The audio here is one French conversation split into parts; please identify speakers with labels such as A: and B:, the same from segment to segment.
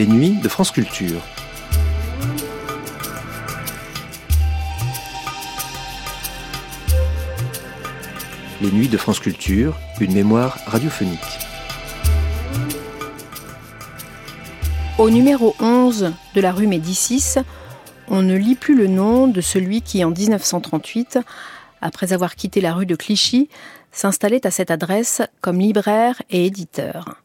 A: les nuits de France Culture. Les nuits de France Culture, une mémoire radiophonique.
B: Au numéro 11 de la rue Médicis, on ne lit plus le nom de celui qui, en 1938, après avoir quitté la rue de Clichy, s'installait à cette adresse comme libraire et éditeur.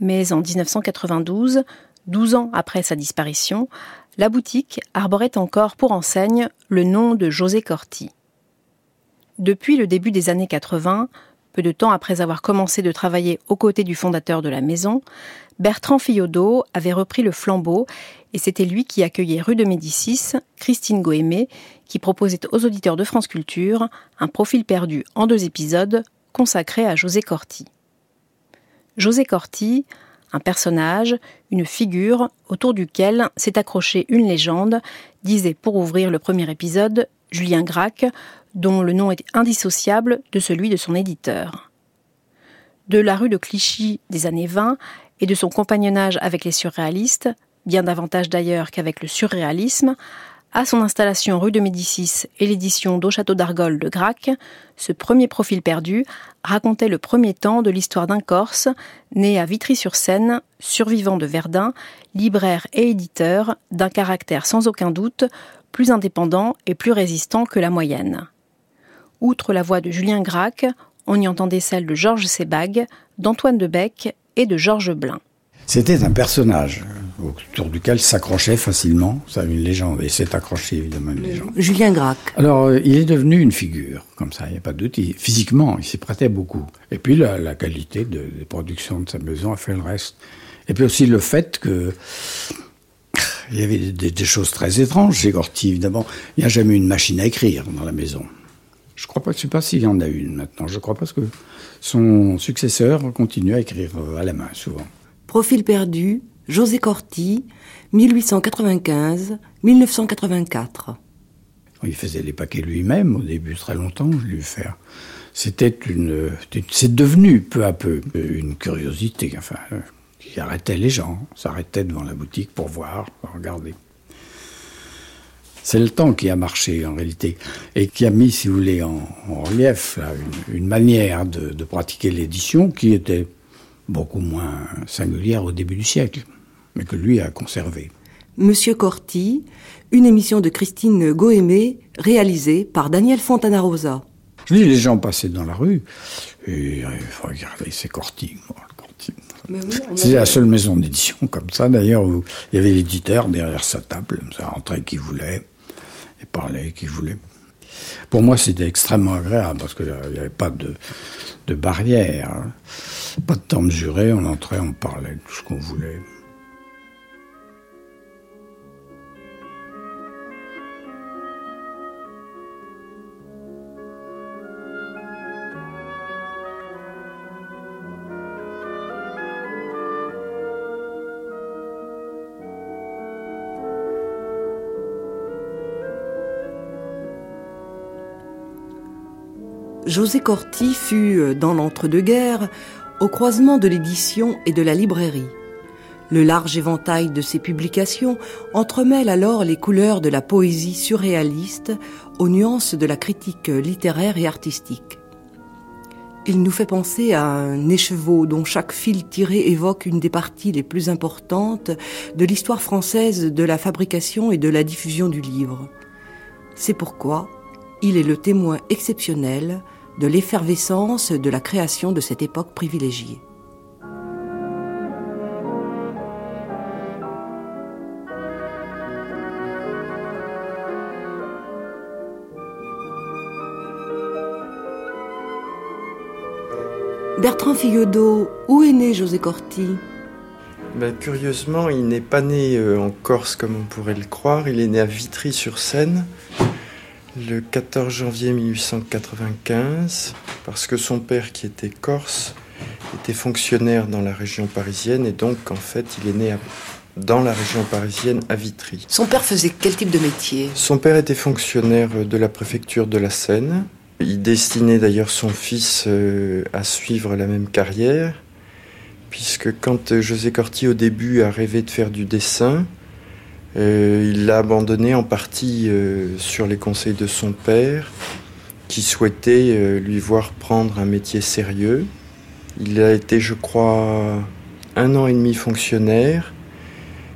B: Mais en 1992, 12 ans après sa disparition, la boutique arborait encore pour enseigne le nom de José Corti. Depuis le début des années 80, peu de temps après avoir commencé de travailler aux côtés du fondateur de la maison, Bertrand Fillodot avait repris le flambeau et c'était lui qui accueillait rue de Médicis Christine Goémé, qui proposait aux auditeurs de France Culture un profil perdu en deux épisodes consacré à José Corti. José Corti, un personnage, une figure autour duquel s'est accrochée une légende, disait pour ouvrir le premier épisode Julien Gracq, dont le nom est indissociable de celui de son éditeur. De la rue de Clichy des années 20 et de son compagnonnage avec les surréalistes, bien davantage d'ailleurs qu'avec le surréalisme, à son installation rue de Médicis et l'édition d'Au Château d'Argol de Grac, ce premier profil perdu racontait le premier temps de l'histoire d'un Corse, né à Vitry-sur-Seine, survivant de Verdun, libraire et éditeur, d'un caractère sans aucun doute plus indépendant et plus résistant que la moyenne. Outre la voix de Julien Gracq, on y entendait celle de Georges Sebag, d'Antoine Debec et de Georges Blin.
C: C'était un personnage autour duquel s'accrochait facilement, ça une légende, et s'est accroché évidemment une légende.
D: Julien Gracq.
C: Alors, euh, il est devenu une figure, comme ça, il n'y a pas de doute. physiquement, il s'y prêtait beaucoup. Et puis, la, qualité de, des productions de sa maison a fait le reste. Et puis aussi le fait que il y avait des, choses très étranges chez Gorty, évidemment. Il n'y a jamais eu une machine à écrire dans la maison. Je crois pas, je sais pas s'il y en a une maintenant. Je crois parce que son successeur continue à écrire euh, à la main souvent.
D: Profil perdu, José Corti, 1895-1984.
C: Il faisait les paquets lui-même au début, très longtemps, je vu faire. C'était c'est devenu peu à peu une curiosité, euh, qui arrêtait les gens, s'arrêtait devant la boutique pour voir, regarder. C'est le temps qui a marché en réalité et qui a mis, si vous voulez, en, relief une, manière de, pratiquer l'édition qui était beaucoup moins singulière au début du siècle, mais que lui a conservé.
D: Monsieur Corti, une émission de Christine Goémé réalisée par Daniel Fontanarosa.
C: Je dis, les gens passaient dans la rue et il faut regarder, c'est Corti. c'est la seule maison d'édition comme ça, d'ailleurs, où il y avait l'éditeur derrière sa table, ça rentrait qui voulait et parlait qui voulait. Pour moi, c'était extrêmement agréable parce qu'il n'y avait pas de, de barrière, hein. pas de temps mesuré, on entrait, on parlait de tout ce qu'on voulait.
D: José Corti fut, euh, dans l'entre-deux-guerres, au croisement de l'édition et de la librairie. Le large éventail de ses publications entremêle alors les couleurs de la poésie surréaliste aux nuances de la critique littéraire et artistique. Il nous fait penser à un écheveau dont chaque fil tiré évoque une des parties les plus importantes de l'histoire française de la fabrication et de la diffusion du livre. C'est pourquoi il est le témoin exceptionnel de l'effervescence de la création de cette époque privilégiée. Bertrand Fillodot, où est né José Corti?
E: Ben, Curieusement, il n'est pas né euh, en Corse comme on pourrait le croire, il est né à Vitry-sur-Seine, le 14 janvier 1895, parce que son père, qui était corse, était fonctionnaire dans la région parisienne et donc en fait il est né dans la région parisienne à Vitry.
D: Son père faisait quel type de métier?
E: Son père était fonctionnaire de la préfecture de la Seine. Il destinait d'ailleurs son fils euh, à suivre la même carrière, puisque quand José Corti au début a rêvé de faire du dessin, il l'a abandonné en partie sur les conseils de son père, qui souhaitait lui voir prendre un métier sérieux. Il a été, je crois, un an et demi fonctionnaire.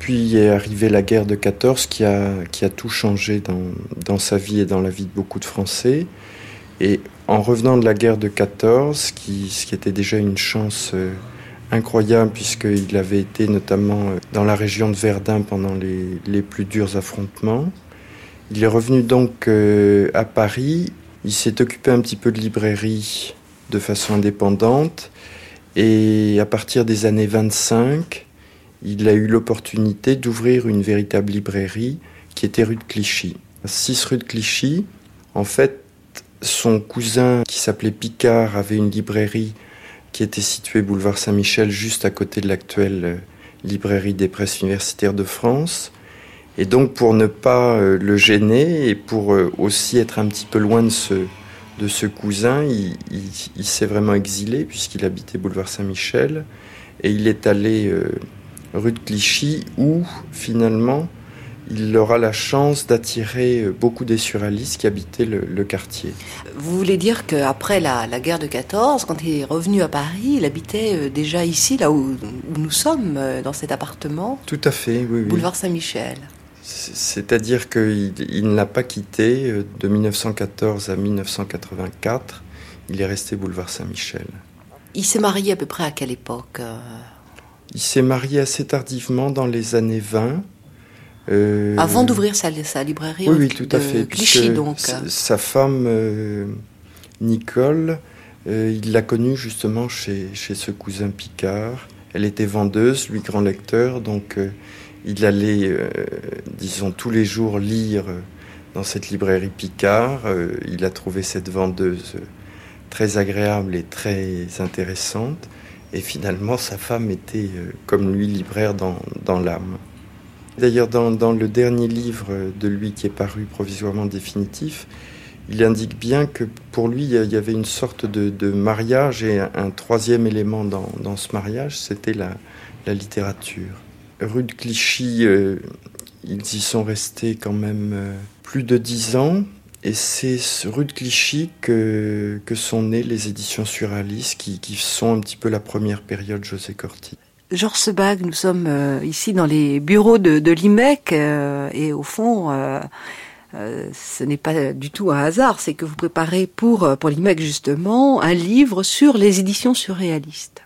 E: Puis est arrivée la guerre de 14 qui a, qui a tout changé dans, dans, sa vie et dans la vie de beaucoup de Français. Et en revenant de la guerre de 14, qui, ce qui était déjà une chance euh, incroyable puisqu'il avait été notamment euh, dans la région de Verdun pendant les, les plus durs affrontements, il est revenu donc euh, à Paris. Il s'est occupé un petit peu de librairie de façon indépendante. Et à partir des années 25, il a eu l'opportunité d'ouvrir une véritable librairie qui était rue de Clichy. 6 rue de Clichy, en fait, son cousin qui s'appelait Picard avait une librairie qui était située boulevard Saint-Michel, juste à côté de l'actuelle euh, librairie des presses universitaires de France. Et donc pour ne pas euh, le gêner et pour euh, aussi être un petit peu loin de ce, de ce cousin, il, s'est vraiment exilé puisqu'il habitait boulevard Saint-Michel et il est allé rue de Clichy où finalement il aura la chance d'attirer euh, beaucoup des surréalistes qui habitaient le, quartier.
D: Vous voulez dire qu'après la, la, guerre de 14, quand il est revenu à Paris, il habitait euh, déjà ici, là où, nous sommes, dans cet appartement?
E: Tout à fait, oui.
D: Boulevard Saint-Michel.
E: C'est-à-dire qu'il ne l'a pas quitté euh, de 1914 à 1984. Il est resté boulevard Saint-Michel.
D: Il s'est marié à peu près à quelle époque euh?
E: Il s'est marié assez tardivement, dans les années 20.
D: Euh, Avant d'ouvrir sa, librairie
E: Oui, oui tout à fait. Clichy, donc. Sa femme, Nicole, il l'a connue justement chez, chez ce cousin Picard. Elle était vendeuse, lui grand lecteur, donc il allait, euh, disons, tous les jours lire euh, dans cette librairie Picard. Euh, il a trouvé cette vendeuse très agréable et très intéressante. Et finalement, sa femme était, comme lui, libraire dans, dans l'âme. D'ailleurs, dans, le dernier livre de lui qui est paru provisoirement définitif, il indique bien que pour lui, il y avait une sorte de, mariage et un, troisième élément dans, ce mariage, c'était la, littérature rue de Clichy, euh, ils y sont restés quand même euh, plus de dix ans. Et c'est rue de Clichy que, sont nées les éditions surréalistes qui, qui sont un petit peu la première période José Corti.
D: Georges Sebag, nous sommes euh, ici dans les bureaux de, l'IMEC et au fond, ce n'est pas du tout un hasard, c'est que vous préparez pour, pour l'IMEC justement un livre sur les éditions surréalistes.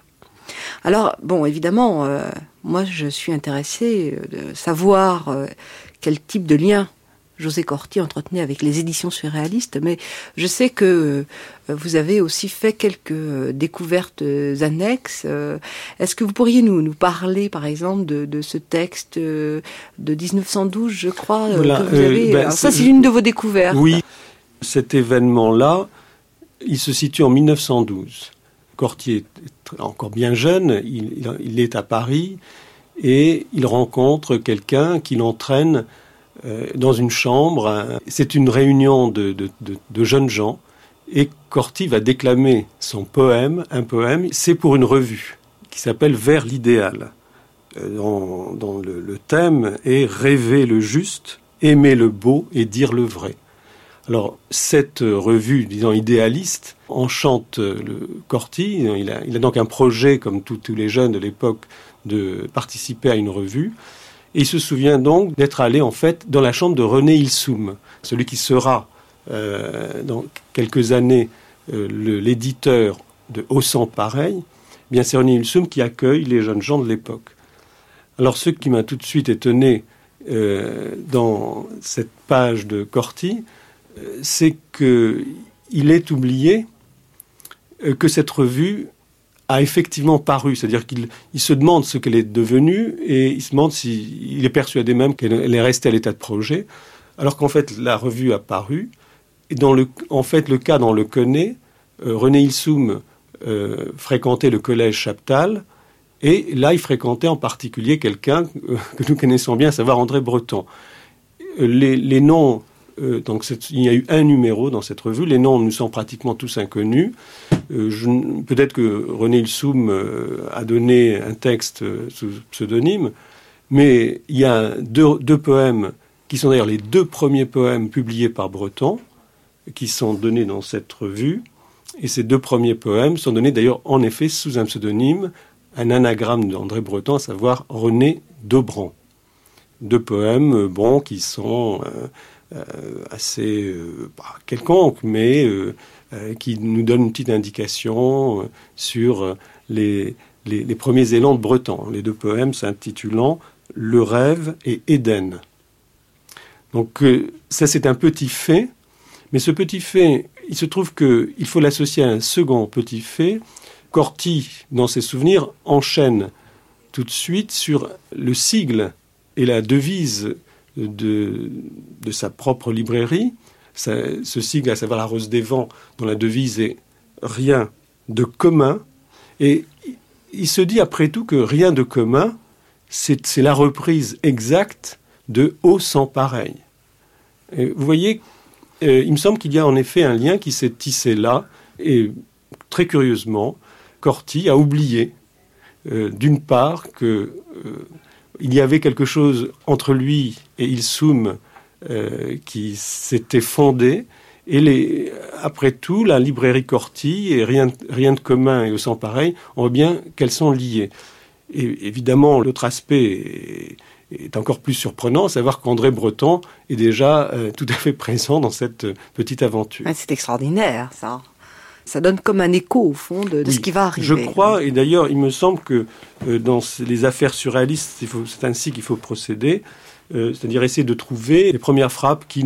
D: Alors, bon, évidemment, euh, moi, je suis intéressée euh, de savoir euh, quel type de lien José Corti entretenait avec les éditions surréalistes, mais je sais que vous avez aussi fait quelques découvertes annexes. Est-ce que vous pourriez nous, nous parler, par exemple, de, ce texte de 1912, je crois que vous avez... Ben, ça, c'est une de vos découvertes.
F: Oui, cet événement-là, il se situe en 1912. Corti est encore bien jeune, il, est à Paris et il rencontre quelqu'un qui l'entraîne euh, dans une chambre. C'est une réunion de, jeunes gens et Corti va déclamer son poème, un poème, c'est pour une revue qui s'appelle Vers l'idéal, euh, dont, le thème est rêver le juste, aimer le beau et dire le vrai. Alors, cette revue, disons, idéaliste, enchante le Corti. Il a, donc un projet, comme tous les jeunes de l'époque, de participer à une revue. Et il se souvient donc d'être allé, en fait, dans la chambre de René Ilsoum, celui qui sera, euh, dans quelques années, euh, l'éditeur de Au sang pareil. Bien, c'est René Ilsoum qui accueille les jeunes gens de l'époque. Alors, ce qui m'a tout de suite étonné euh, dans cette page de Corti, c'est qu'il est oublié que cette revue a effectivement paru, c'est-à-dire qu'il se demande ce qu'elle est devenue et il se demande s'il est persuadé même qu'elle est restée à l'état de projet, alors qu'en fait la revue a paru. Et dans le, en fait, le cas dans le connaît, euh, René Ilsoum euh, fréquentait le collège Chaptal et là il fréquentait en particulier quelqu'un que nous connaissons bien, à savoir André Breton. Les noms euh, donc il y a eu un numéro dans cette revue. Les noms nous sont pratiquement tous inconnus. Euh, peut-être que René Ilsoum euh, a donné un texte sous pseudonyme, mais il y a deux, poèmes qui sont d'ailleurs les deux premiers poèmes publiés par Breton, qui sont donnés dans cette revue. Et ces deux premiers poèmes sont donnés d'ailleurs en effet sous un pseudonyme, un anagramme d'André Breton, à savoir René Dobran. Deux poèmes, bon, qui sont euh, assez euh, quelconque, mais euh, qui nous donne une petite indication sur les, premiers élans de Breton. Les deux poèmes s'intitulant Le rêve et Éden. Donc ça c'est un petit fait, mais ce petit fait, il se trouve qu'il faut l'associer à un second petit fait. Corti, dans ses souvenirs, enchaîne tout de suite sur le sigle et la devise de, de sa propre librairie. ce sigle, à savoir la Rose des Vents, dont la devise est rien de commun. Et il se dit après tout que rien de commun, c'est la reprise exacte de Haut sans pareil. vous voyez, euh, il me semble qu'il y a en effet un lien qui s'est tissé là, et très curieusement, Corti a oublié, euh, d'une part, que euh, il y avait quelque chose entre lui et Ilsum euh, qui s'était fondé. Et les, après tout, la librairie Corti et rien, rien de commun et au sans pareil, on voit bien qu'elles sont liées. Et évidemment, l'autre aspect est, encore plus surprenant, à savoir qu'André Breton est déjà euh, tout à fait présent dans cette petite aventure.
D: c'est extraordinaire, ça ça donne comme un écho au fond de, ce qui va arriver.
F: Je crois, et d'ailleurs, il me semble que euh, dans les affaires surréalistes, c'est ainsi qu'il faut procéder, c'est-à-dire essayer de trouver les premières frappes qui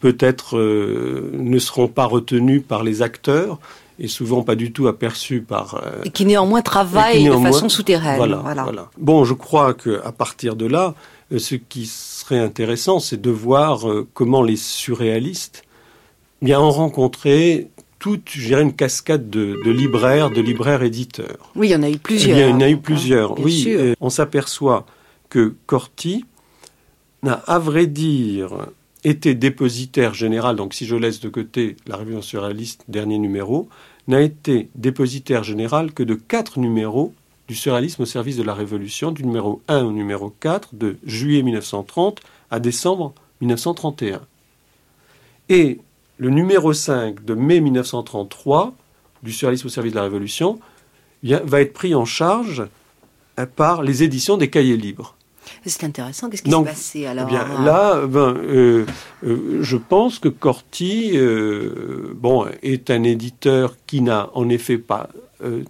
F: peut-être euh, ne seront pas retenues par les acteurs et souvent pas du tout aperçues par
D: et qui néanmoins travaillent de façon souterraine.
F: Voilà, voilà. Bon, je crois que à partir de là, ce qui serait intéressant, c'est de voir comment les surréalistes bien ont rencontré toute, je dirais, une cascade de, libraires, de libraires éditeurs.
D: Oui, il y en a eu plusieurs.
F: Il y en a eu plusieurs, oui. On s'aperçoit que Corti n'a, à vrai dire, été dépositaire général, donc si je laisse de côté la Révolution surréaliste, dernier numéro, n'a été dépositaire général que de quatre numéros du surréalisme au service de la Révolution, du numéro 1 au numéro 4, de juillet 1930 à décembre 1931. Et le numéro 5 de mai 1933 du surréalisme au service de la Révolution va être pris en charge euh, par les éditions des cahiers libres.
D: C'est intéressant. Qu'est-ce qui s'est passé alors
F: eh bien, Là, ben, euh, euh, je pense que Corti bon, est un éditeur qui n'a en effet pas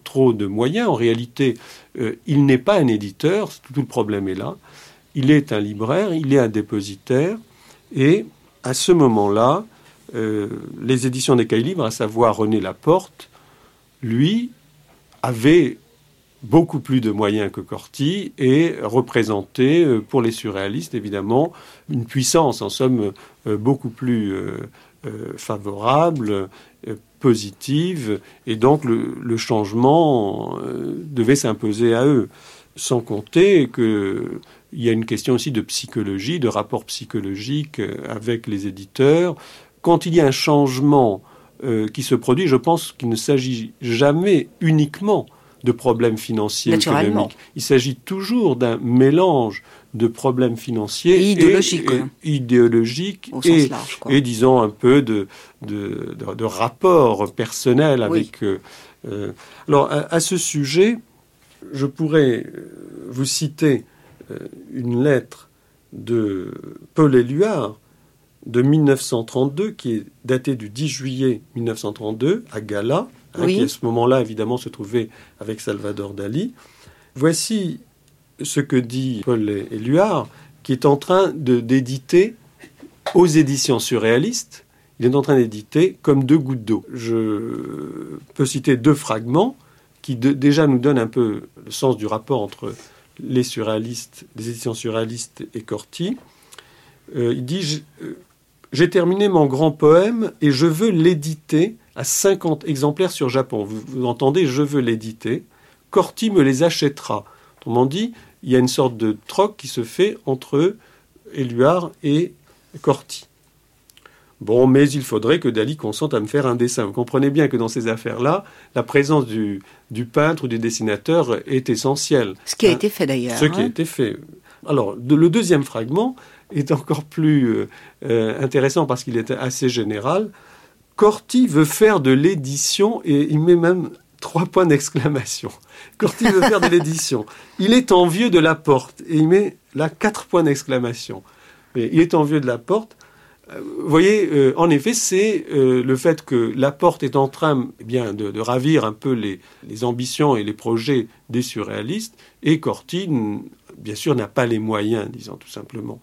F: trop de moyens. En réalité, il n'est pas un éditeur. Tout le problème est là. Il est un libraire, il est un dépositaire. Et à ce moment-là, euh, les éditions des Cahiers Libres, à savoir René Laporte, lui, avait beaucoup plus de moyens que Corti et représentait euh, pour les surréalistes évidemment une puissance en somme euh, beaucoup plus favorable, positive et donc le, changement devait s'imposer à eux. Sans compter qu'il y a une question aussi de psychologie, de rapport psychologique avec les éditeurs, quand il y a un changement euh, qui se produit, je pense qu'il ne s'agit jamais uniquement de problèmes financiers économiques. Il s'agit toujours d'un mélange de problèmes financiers
D: et idéologiques,
F: et, idéologiques et, et, disons un peu de, de, de, rapport personnel avec. Euh, euh, alors à, ce sujet, je pourrais vous citer une lettre de Paul Éluard de 1932, qui est daté du 10 juillet 1932 à Gala, hein, qui à ce moment-là évidemment se trouvait avec Salvador Dali. Voici ce que dit Paul Éluard, qui est en train d'éditer aux éditions surréalistes. Il est en train d'éditer comme deux gouttes d'eau. Je peux citer deux fragments qui déjà nous donnent un peu le sens du rapport entre les surréalistes, les éditions surréalistes et Corti. Euh, il dit j'ai terminé mon grand poème et je veux l'éditer à 50 exemplaires sur Japon. Vous, entendez, je veux l'éditer. Corti me les achètera. Autrement dit, il y a une sorte de troc qui se fait entre Éluard et Corti. Bon, mais il faudrait que Dali consente à me faire un dessin. Vous comprenez bien que dans ces affaires-là, la présence du, du, peintre ou du dessinateur est essentielle.
D: Ce qui a hein été fait d'ailleurs.
F: Ce qui a hein. été fait. Alors, le deuxième fragment est encore plus euh, euh, intéressant parce qu'il est assez général. Corti veut faire de l'édition et il met même trois points d'exclamation. Corti veut faire de l'édition. Il est envieux de la porte et il met là quatre points d'exclamation. Il est envieux de la porte vous voyez, euh, en effet, c'est euh, le fait que la porte est en train eh bien, de, ravir un peu les, ambitions et les projets des surréalistes, et Corti, bien sûr, n'a pas les moyens, disons tout simplement.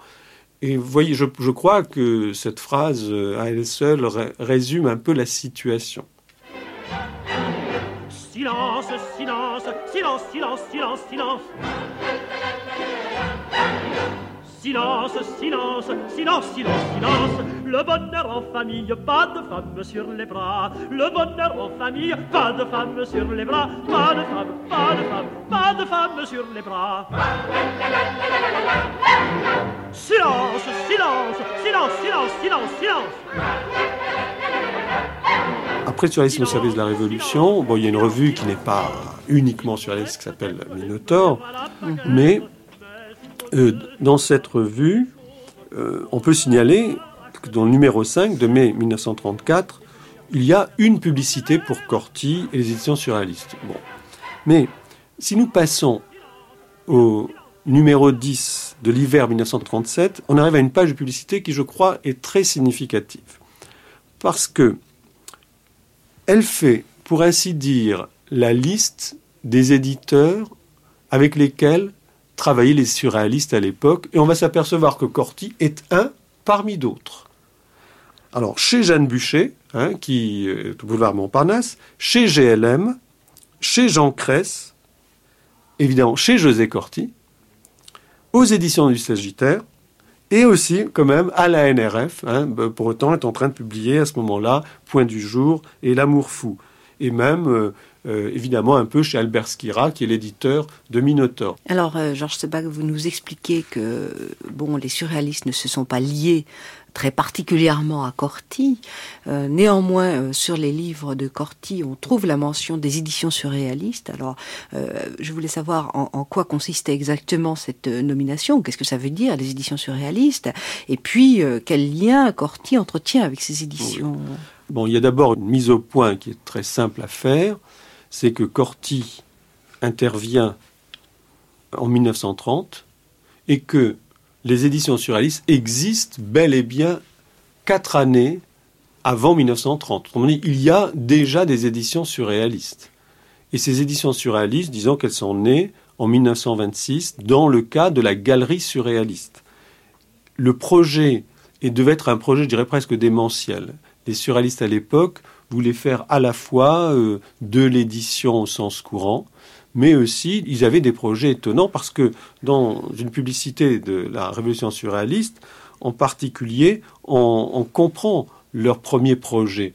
F: Et vous voyez, je, crois que cette phrase, euh, à elle seule, résume un peu la situation. Silence, silence, silence, silence, silence, silence. Silence, silence, silence, silence, silence. Le bonheur en famille, pas de femme sur les bras. Le bonheur en famille, pas de femme sur les bras. Pas de femme, pas de femme, pas de femme sur les bras. Silence, silence, silence, silence, silence, silence. Après Surréalisme au service de la Révolution, bon, il y a une revue qui n'est pas uniquement surréaliste qui s'appelle Minotaur, mais euh, dans cette revue, euh, on peut signaler que dans le numéro 5 de mai 1934, il y a une publicité pour Corti et les éditions surréalistes. Bon. Mais si nous passons au numéro 10 de l'hiver 1937, on arrive à une page de publicité qui, je crois, est très significative. Parce que elle fait, pour ainsi dire, la liste des éditeurs avec lesquels travailler les surréalistes à l'époque, et on va s'apercevoir que Corti est un parmi d'autres. Alors, chez Jeanne Bûcher, hein, qui est au boulevard Montparnasse, chez GLM, chez Jean Cress, évidemment chez José Corti, aux éditions du Sagittaire, et aussi quand même à la NRF. Hein, pour autant, est en train de publier à ce moment-là Point du jour et L'amour fou. Et même euh, euh, évidemment un peu chez Albert Skira, qui est l'éditeur de Minotaur.
D: Alors, euh, Georges Sebag, vous nous expliquez que bon, les surréalistes ne se sont pas liés très particulièrement à Corti. Euh, néanmoins, sur les livres de Corti, on trouve la mention des éditions surréalistes. Alors, je voulais savoir en, quoi consistait exactement cette nomination, qu'est-ce que ça veut dire, les éditions surréalistes, et puis quel lien Corti entretient avec ces éditions?
F: Bon, il y a d'abord une mise au point qui est très simple à faire c'est que Corti intervient en 1930 et que les éditions surréalistes existent bel et bien quatre années avant 1930. il y a déjà des éditions surréalistes. Et ces éditions surréalistes, disons qu'elles sont nées en 1926 dans le cas de la galerie surréaliste. Le projet et devait être un projet, je dirais presque démentiel. Les surréalistes à l'époque voulaient faire à la fois euh, de l'édition au sens courant, mais aussi ils avaient des projets étonnants parce que dans une publicité de la Révolution surréaliste, en particulier, on, comprend leur premier projet.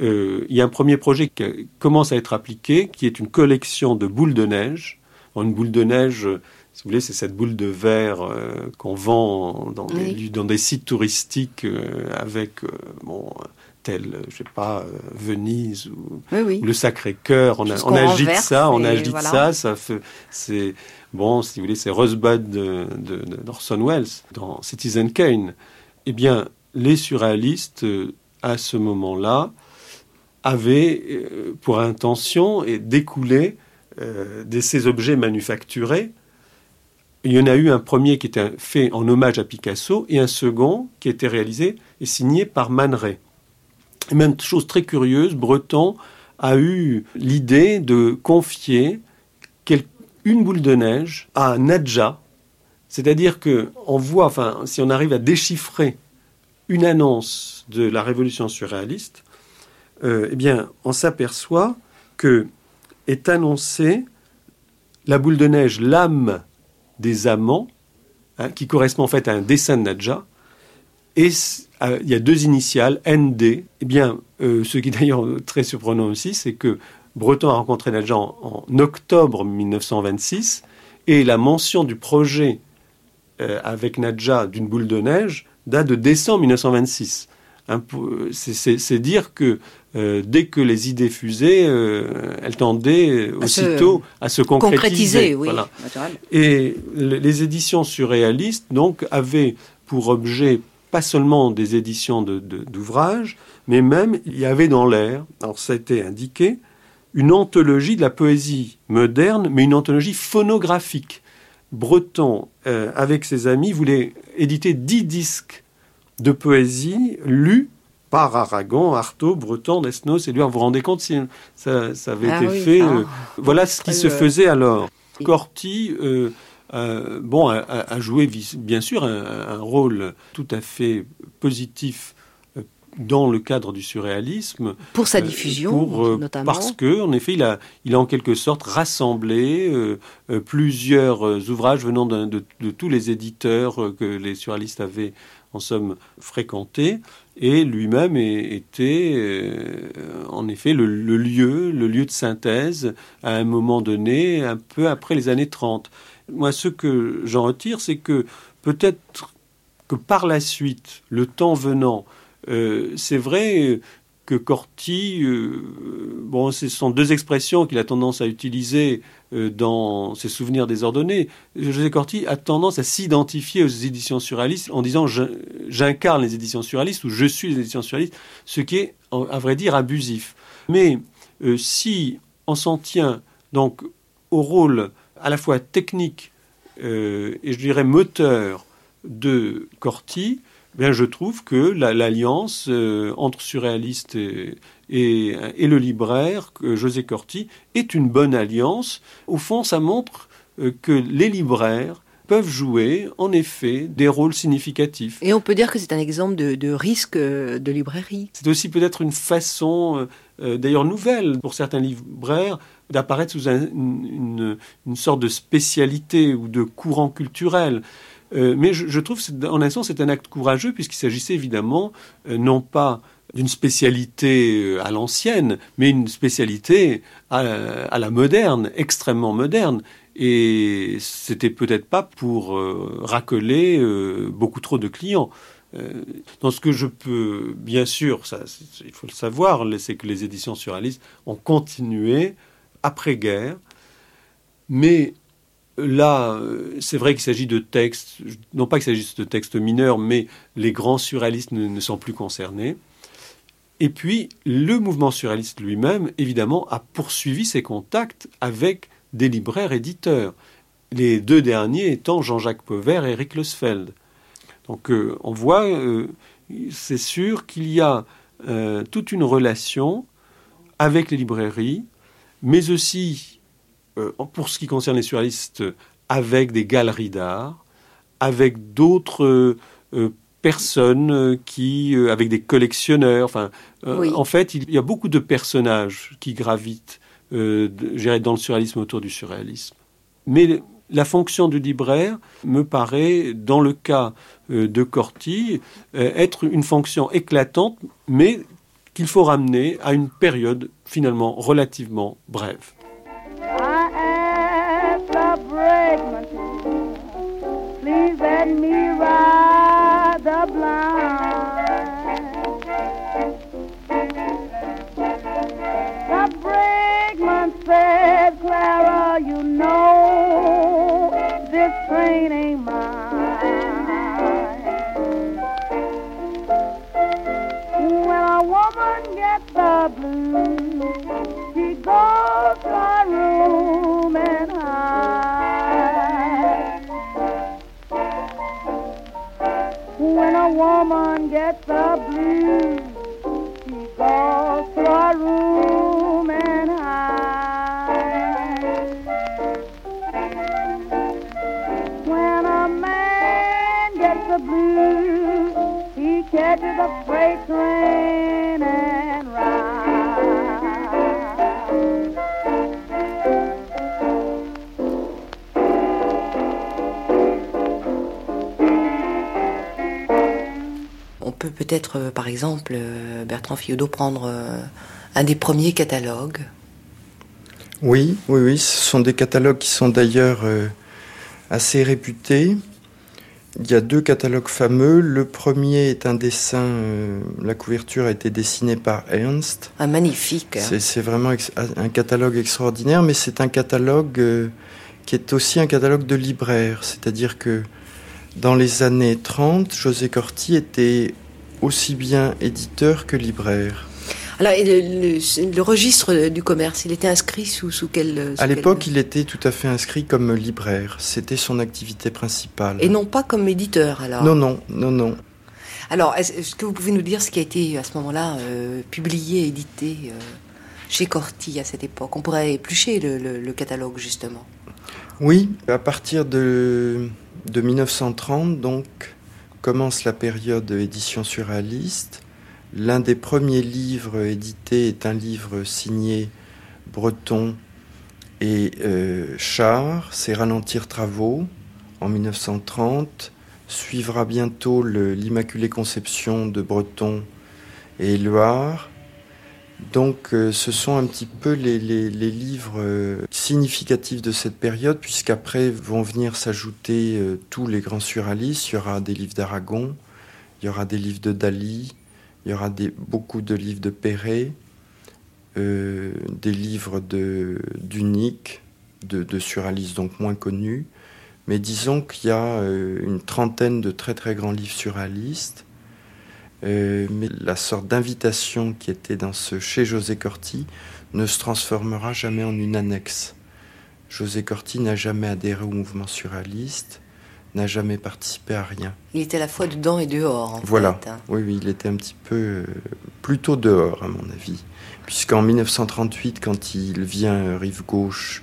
F: Euh, il y a un premier projet qui commence à être appliqué, qui est une collection de boules de neige. Une boule de neige, si vous voulez, c'est cette boule de verre euh, qu'on vend dans, des, dans, des, sites touristiques avec bon, tel, je sais pas, euh, Venise ou, le Sacré-Cœur. On, on, agite ça, on agite ça, ça fait, c'est, bon, si vous voulez, c'est Rosebud d'Orson de, Welles dans Citizen Kane. Eh bien, les surréalistes, euh, à ce moment-là, avaient euh, pour intention et découler de ces objets manufacturés. Il y en a eu un premier qui était fait en hommage à Picasso et un second qui était réalisé et signé par Man Ray. Même chose très curieuse, Breton a eu l'idée de confier une boule de neige à Nadja. C'est-à-dire que on voit, enfin, si on arrive à déchiffrer une annonce de la révolution surréaliste, euh, eh bien, on s'aperçoit que est annoncée la boule de neige, l'âme des amants, hein, qui correspond en fait à un dessin de Nadja, et euh, il y a deux initiales, ND. Eh bien, euh, ce qui est d'ailleurs très surprenant aussi, c'est que Breton a rencontré Nadja en, octobre 1926 et la mention du projet euh, avec Nadja d'une boule de neige date de décembre 1926. c'est dire que euh, dès que les idées fusaient, euh, elles tendaient aussitôt à se concrétiser. Et les éditions surréalistes donc avaient pour objet pas seulement des éditions d'ouvrages, mais même il y avait dans l'air, alors ça a été indiqué, une anthologie de la poésie moderne, mais une anthologie phonographique. Breton, euh, avec ses amis, voulait éditer dix disques de poésie lus par Aragon, Artaud, Breton, Desnos et lui. Vous vous rendez compte si ça, avait ah été fait euh, Voilà ce qui se faisait alors. Corti, euh, bon, a, joué bien sûr un, rôle tout à fait positif dans le cadre du surréalisme.
B: Pour sa euh, diffusion, euh, notamment.
F: Parce que, en effet, il a, il a en quelque sorte rassemblé euh, plusieurs ouvrages venant de, tous les éditeurs que les surréalistes avaient, en somme, fréquentés. Et lui-même était, en effet, le, le, lieu, le lieu de synthèse à un moment donné, un peu après les années 30. Moi, ce que j'en retire, c'est que peut-être que par la suite, le temps venant, euh, c'est vrai que Corti, euh, bon, ce sont deux expressions qu'il a tendance à utiliser euh, dans ses souvenirs désordonnés. José Corti a tendance à s'identifier aux éditions surréalistes en disant j'incarne les éditions surréalistes ou je suis les éditions surréalistes, ce qui est, à vrai dire, abusif. Mais si on s'en tient donc au rôle à la fois technique et je dirais moteur de Corti, bien, je trouve que l'alliance euh, entre surréaliste et, et, le libraire, José Corti, est une bonne alliance. Au fond, ça montre euh, que les libraires peuvent jouer en effet des rôles significatifs.
B: Et on peut dire que c'est un exemple de, risque euh, de librairie.
F: C'est aussi peut-être une façon, d'ailleurs nouvelle pour certains libraires, d'apparaître sous une, une, sorte de spécialité ou de courant culturel. Euh, mais je, trouve, en un sens, c'est un acte courageux puisqu'il s'agissait évidemment euh, non pas d'une spécialité euh, à l'ancienne, mais une spécialité à, la moderne, extrêmement moderne. Et c'était peut-être pas pour racoler beaucoup trop de clients. dans ce que je peux, bien sûr, il faut le savoir, c'est que les éditions surréalistes ont continué après-guerre, mais Là, euh, c'est vrai qu'il s'agit de textes, non pas qu'il s'agisse de textes mineurs, mais les grands surréalistes ne, sont plus concernés. Et puis, le mouvement surréaliste lui-même, évidemment, a poursuivi ses contacts avec des libraires éditeurs. Les deux derniers étant Jean-Jacques Pauvert et Eric Losfeld. Donc, euh, on voit, euh, c'est sûr qu'il y a toute une relation avec les librairies, mais aussi euh, pour ce qui concerne les surréalistes, avec des galeries d'art, avec d'autres euh, personnes qui, euh, avec des collectionneurs. Enfin, en fait, il y a beaucoup de personnages qui gravitent, dans le surréalisme autour du surréalisme. Mais la fonction du libraire me paraît, dans le cas de Corti, être une fonction éclatante, mais qu'il faut ramener à une période finalement relativement brève.
G: Clara, you know this woman gets the blues,
D: peut-être, euh, par exemple, euh, Bertrand Fiodo prendre euh, un des premiers catalogues.
E: Oui, oui, oui. Ce sont des catalogues qui sont d'ailleurs assez réputés. il y a deux catalogues fameux. Le premier est un dessin, euh, la couverture a été dessinée par Ernst.
D: Un magnifique.
E: C'est, c'est vraiment un catalogue extraordinaire, mais c'est un catalogue euh, qui est aussi un catalogue de libraire. C'est-à-dire que dans les années 30, José Corti était aussi bien éditeur que libraire.
D: Alors, et le, le- le registre du commerce, il était inscrit sous, sous quel. sous
E: À
D: quel-
E: l'époque, il était tout à fait inscrit comme libraire. C'était son activité principale.
D: Et non pas comme éditeur, alors.
E: Non, non, non, non.
D: Alors, est-ce que vous pouvez nous dire ce qui a été à ce moment-là euh, publié, édité euh, chez Corti à cette époque? On pourrait éplucher le, le- le catalogue, justement.
E: Oui, à partir de, de 1930, donc, commence la période édition surréaliste. L'un des premiers livres édités est un livre signé Breton et euh, Char, c'est Ralentir Travaux, en 1930. Suivra bientôt l'Immaculée Conception de Breton et Éluard. Donc euh, ce sont un petit peu les, livres euh, significatifs de cette période, puisqu'après vont venir s'ajouter euh, tous les grands surréalistes. Il y aura des livres d'Aragon, il y aura des livres de Dali, il y aura beaucoup de livres de Perret, des livres d'Unique, de, surréalistes donc moins connus. Mais disons qu'il y a une trentaine de très très grands livres surréalistes. Euh, mais la sorte d'invitation qui était dans ce chez José Corti ne se transformera jamais en une annexe. José Corti n'a jamais adhéré au mouvement surréaliste, n'a jamais participé à rien.
D: Il était à la fois dedans et dehors. en
E: Voilà.
D: fait, hein.
E: Oui, oui, il était un petit peu euh, plutôt dehors, à mon avis. Puisqu'en 1938, quand il vient euh, rive gauche,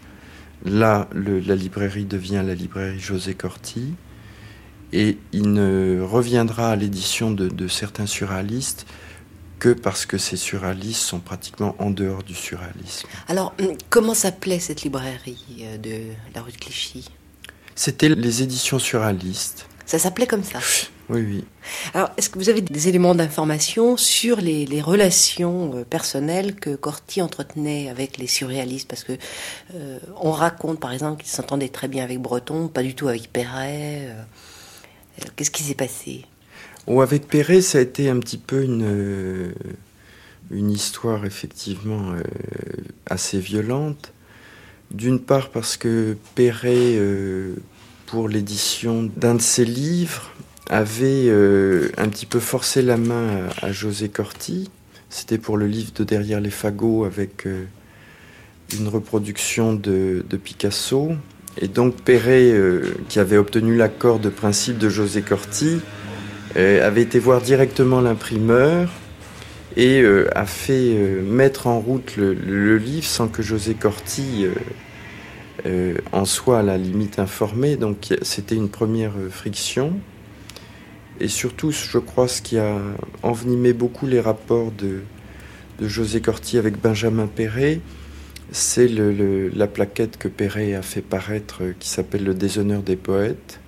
E: là, le- la librairie devient la librairie José Corti. Et il ne reviendra à l'édition de, de certains surréalistes que parce que ces surréalistes sont pratiquement en dehors du surréalisme.
D: Alors, hum, comment s'appelait cette librairie euh, de la rue de Clichy?
E: C'était les éditions surréalistes.
D: Ça s'appelait comme ça?
E: Oui, oui.
D: Alors, est-ce que vous avez des éléments d'information sur les, les relations euh, personnelles que Corti entretenait avec les surréalistes? Parce que euh, on raconte, par exemple, qu'il s'entendait très bien avec Breton, pas du tout avec Perret. euh, Qu'est-ce qui s'est passé?
E: Avec Perret, ça a été un petit peu une, euh, histoire effectivement euh, assez violente. D'une part parce que Perret, euh, pour l'édition d'un de ses livres, avait euh, un petit peu forcé la main à, José Corti. C'était pour le livre de Derrière les fagots avec euh, une reproduction de Picasso. Et donc Perret, euh, qui avait obtenu l'accord de principe de José Corti, euh, avait été voir directement l'imprimeur et euh, a fait mettre en route le, livre sans que José Corti en soit à la limite informé. Donc c'était une première friction. Et surtout, je crois, ce qui a envenimé beaucoup les rapports de, de José Corti avec Benjamin Perret, c'est la plaquette que Perret a fait paraître euh, qui s'appelle Le déshonneur des poètes,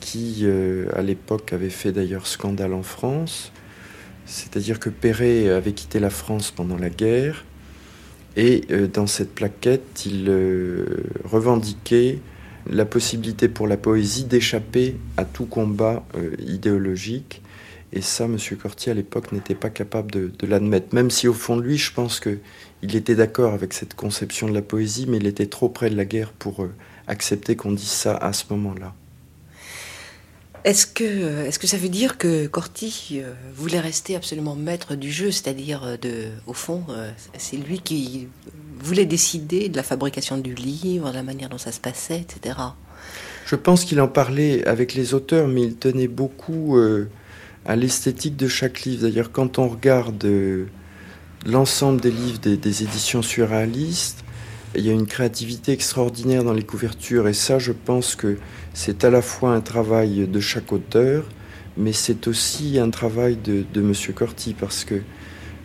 E: qui euh, à l'époque avait fait d'ailleurs scandale en France. C'est-à-dire que Perret avait quitté la France pendant la guerre et euh, dans cette plaquette, il revendiquait la possibilité pour la poésie d'échapper à tout combat idéologique. Et ça, M. Corti, à l'époque, n'était pas capable de, de l'admettre. Même si, au fond de lui, je pense qu'il était d'accord avec cette conception de la poésie, mais il était trop près de la guerre pour euh, accepter qu'on dise ça à ce moment-là.
D: Est-ce que, euh, est-ce que ça veut dire que Corti euh, voulait rester absolument maître du jeu, c'est-à-dire de, au fond, c'est lui qui voulait décider de la fabrication du livre, de la manière dont ça se passait, etc.
E: Je pense qu'il en parlait avec les auteurs, mais il tenait beaucoup euh, à l'esthétique de chaque livre. D'ailleurs, quand on regarde euh, l'ensemble des livres des, des éditions surréalistes, il y a une créativité extraordinaire dans les couvertures, et ça, je pense que c'est à la fois un travail de chaque auteur, mais c'est aussi un travail de, de Monsieur Corti, parce que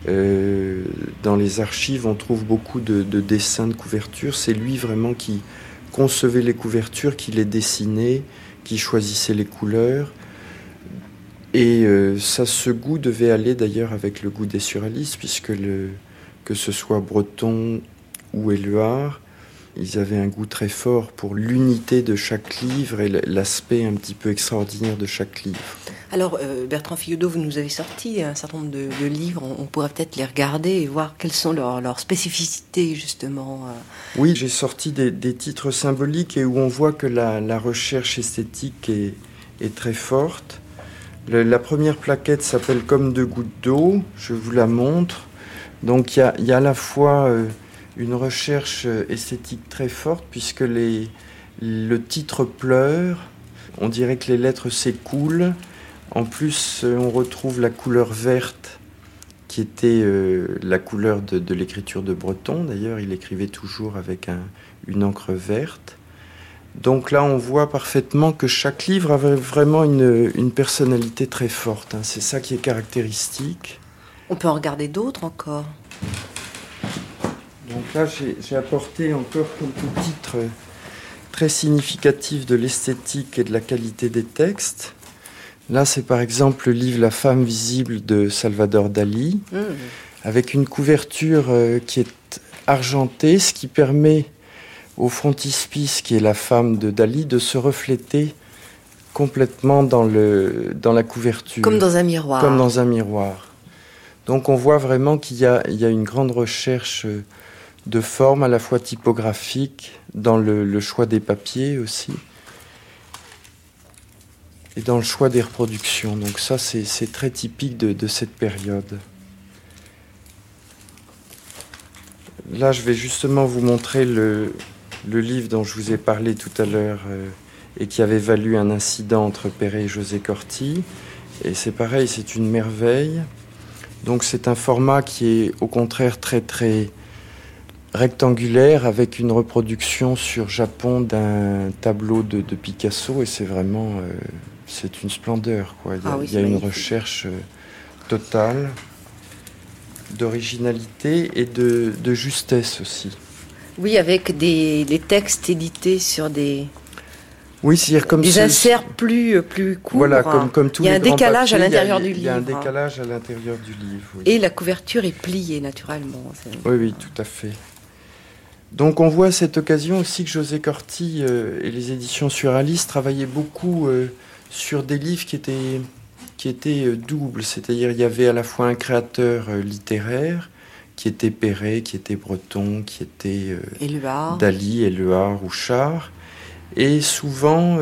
E: euh, dans les archives, on trouve beaucoup de, de dessins de couverture. C'est lui vraiment qui concevait les couvertures, qui les dessinait, qui choisissait les couleurs. Et euh, ça, ce goût devait aller d'ailleurs avec le goût des surréalistes, puisque le, que ce soit Breton ou Éluard, ils avaient un goût très fort pour l'unité de chaque livre et l'aspect un petit peu extraordinaire de chaque livre.
D: Alors, euh, Bertrand Fillodot, vous nous avez sorti un certain nombre de, livres. On, pourrait peut-être les regarder et voir quelles sont leurs, spécificités, justement. Euh.
E: Oui, j'ai sorti des, titres symboliques et où on voit que la, recherche esthétique est, très forte. La première plaquette s'appelle Comme deux gouttes d'eau. Je vous la montre. Donc, il y a, à la fois euh, une recherche esthétique très forte, puisque le titre pleure. On dirait que les lettres s'écoulent en plus, euh, on retrouve la couleur verte qui était euh, la couleur de, l'écriture de Breton. D'ailleurs, il écrivait toujours avec une encre verte. Donc là, on voit parfaitement que chaque livre avait vraiment une, personnalité très forte. Hein. C'est ça qui est caractéristique.
D: On peut en regarder d'autres encore.
E: Donc là, j'ai apporté encore quelques titres très significatifs de l'esthétique et de la qualité des textes. Là, c'est par exemple le livre La femme visible de Salvador Dali, mmh. avec une couverture euh, qui est argentée, ce qui permet au frontispice, qui est la femme de Dali, de se refléter complètement dans, le, dans la couverture.
D: Comme dans un miroir.
E: Comme dans un miroir. Donc on voit vraiment qu'il y, a, une grande recherche de forme à la fois typographique, dans le choix des papiers aussi et dans le choix des reproductions. Donc ça, c'est très typique de, cette période. Là, je vais justement vous montrer le, livre dont je vous ai parlé tout à l'heure euh, et qui avait valu un incident entre Perret et José Corti. Et c'est pareil, c'est une merveille. Donc c'est un format qui est au contraire très très rectangulaire avec une reproduction sur Japon d'un tableau de, Picasso et c'est vraiment euh, c'est une splendeur. Quoi. Il y a, ah une recherche euh, totale d'originalité et de, justesse aussi.
D: Oui, avec des, textes édités sur des,
E: oui, c'est-à-dire comme
D: des inserts plus plus courts.
E: Voilà, comme comme tous
D: Il y a un décalage à l'intérieur du livre. Il
E: y a un décalage à l'intérieur du livre.
D: Et la couverture est pliée naturellement.
E: Oui, oui, tout à fait. Donc on voit à cette occasion aussi que José Corti euh, et les éditions Suralistes travaillaient beaucoup euh, sur des livres qui étaient, qui étaient euh, doubles, c'est-à-dire il y avait à la fois un créateur littéraire, qui était Perret, qui était Breton, qui était
D: euh,
E: Dali, Éluard, Rouchard. Et souvent,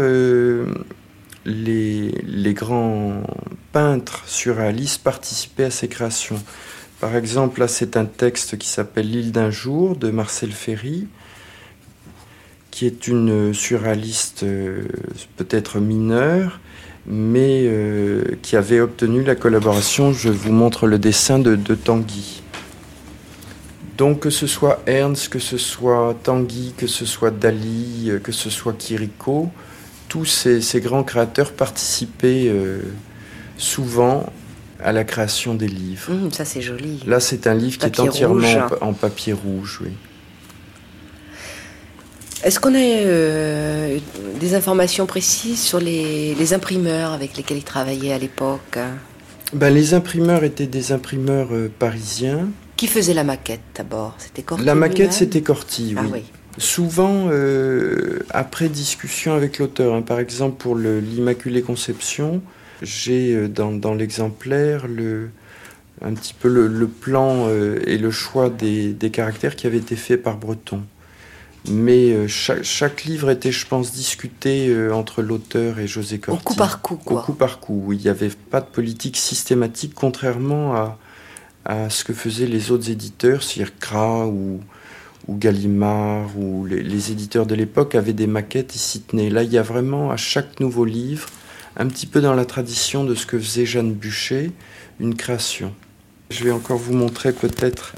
E: les, les, grands peintres surréalistes participaient à ces créations. Par exemple, là, c'est un texte qui s'appelle L'île d'un jour de Marcel Ferry, qui est une surréaliste peut-être mineure, mais euh, qui avait obtenu la collaboration, je vous montre le dessin de, Tanguy. Donc que ce soit Ernst, que ce soit Tanguy, que ce soit Dali, euh, que ce soit Kiriko, tous ces, grands créateurs participaient euh, souvent à la création des livres.
D: Mmh, ça c'est joli.
E: Là c'est un livre qui est entièrement en papier rouge, oui.
D: Est-ce qu'on a euh, des informations précises sur les, imprimeurs avec lesquels il travaillait à l'époque?
E: Ben, Les imprimeurs étaient des imprimeurs euh, parisiens.
D: Qui faisait la maquette d'abord? C'était Corti
E: La maquette, c'était Corti, ah oui. Souvent, euh, après discussion avec l'auteur, hein. par exemple pour l'Immaculée Conception, j'ai dans, l'exemplaire le, un petit peu le, plan et le choix des, des, caractères qui avaient été faits par Breton. Mais euh, chaque, livre était, je pense, discuté euh, entre l'auteur et José Corti.
D: Au coup par coup, quoi.
E: Au coup par coup, oui. Il n'y avait pas de politique systématique, contrairement à, à ce que faisaient les autres éditeurs, Cra ou, ou Gallimard, ou les, éditeurs de l'époque avaient des maquettes, ils s'y tenaient. Là, il y a vraiment, à chaque nouveau livre, un petit peu dans la tradition de ce que faisait Jeanne Bûcher, une création. Je vais encore vous montrer peut-être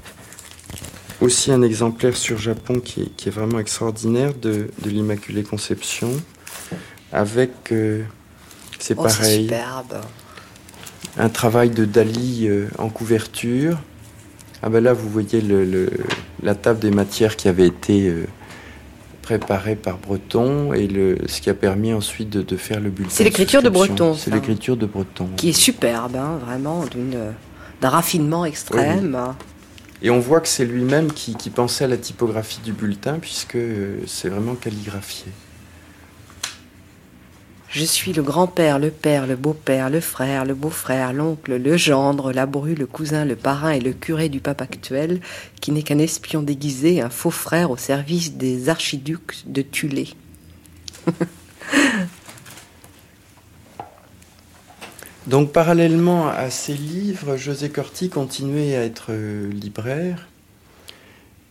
E: aussi un exemplaire sur Japon qui est, vraiment extraordinaire de, l'Immaculée Conception, avec, euh, c'est oh, pareil, un travail de Dali euh, en couverture. Ah ben là, vous voyez le, la table des matières qui avait été euh, préparée par Breton et le, ce qui a permis ensuite de, faire le bulletin.
D: C'est l'écriture de, Breton.
E: C'est l'écriture de Breton.
D: Qui est superbe, hein, vraiment, d'un raffinement extrême.
E: Et on voit que c'est lui-même qui, qui pensait à la typographie du bulletin, puisque euh, c'est vraiment calligraphié.
D: Je suis le grand-père, le père, le beau-père, le frère, le beau-frère, l'oncle, le gendre, la bru, le cousin, le parrain et le curé du pape actuel, qui n'est qu'un espion déguisé, un faux frère au service des archiducs de Tulé.
E: Donc parallèlement à ces livres, José Corti continuait à être euh, libraire.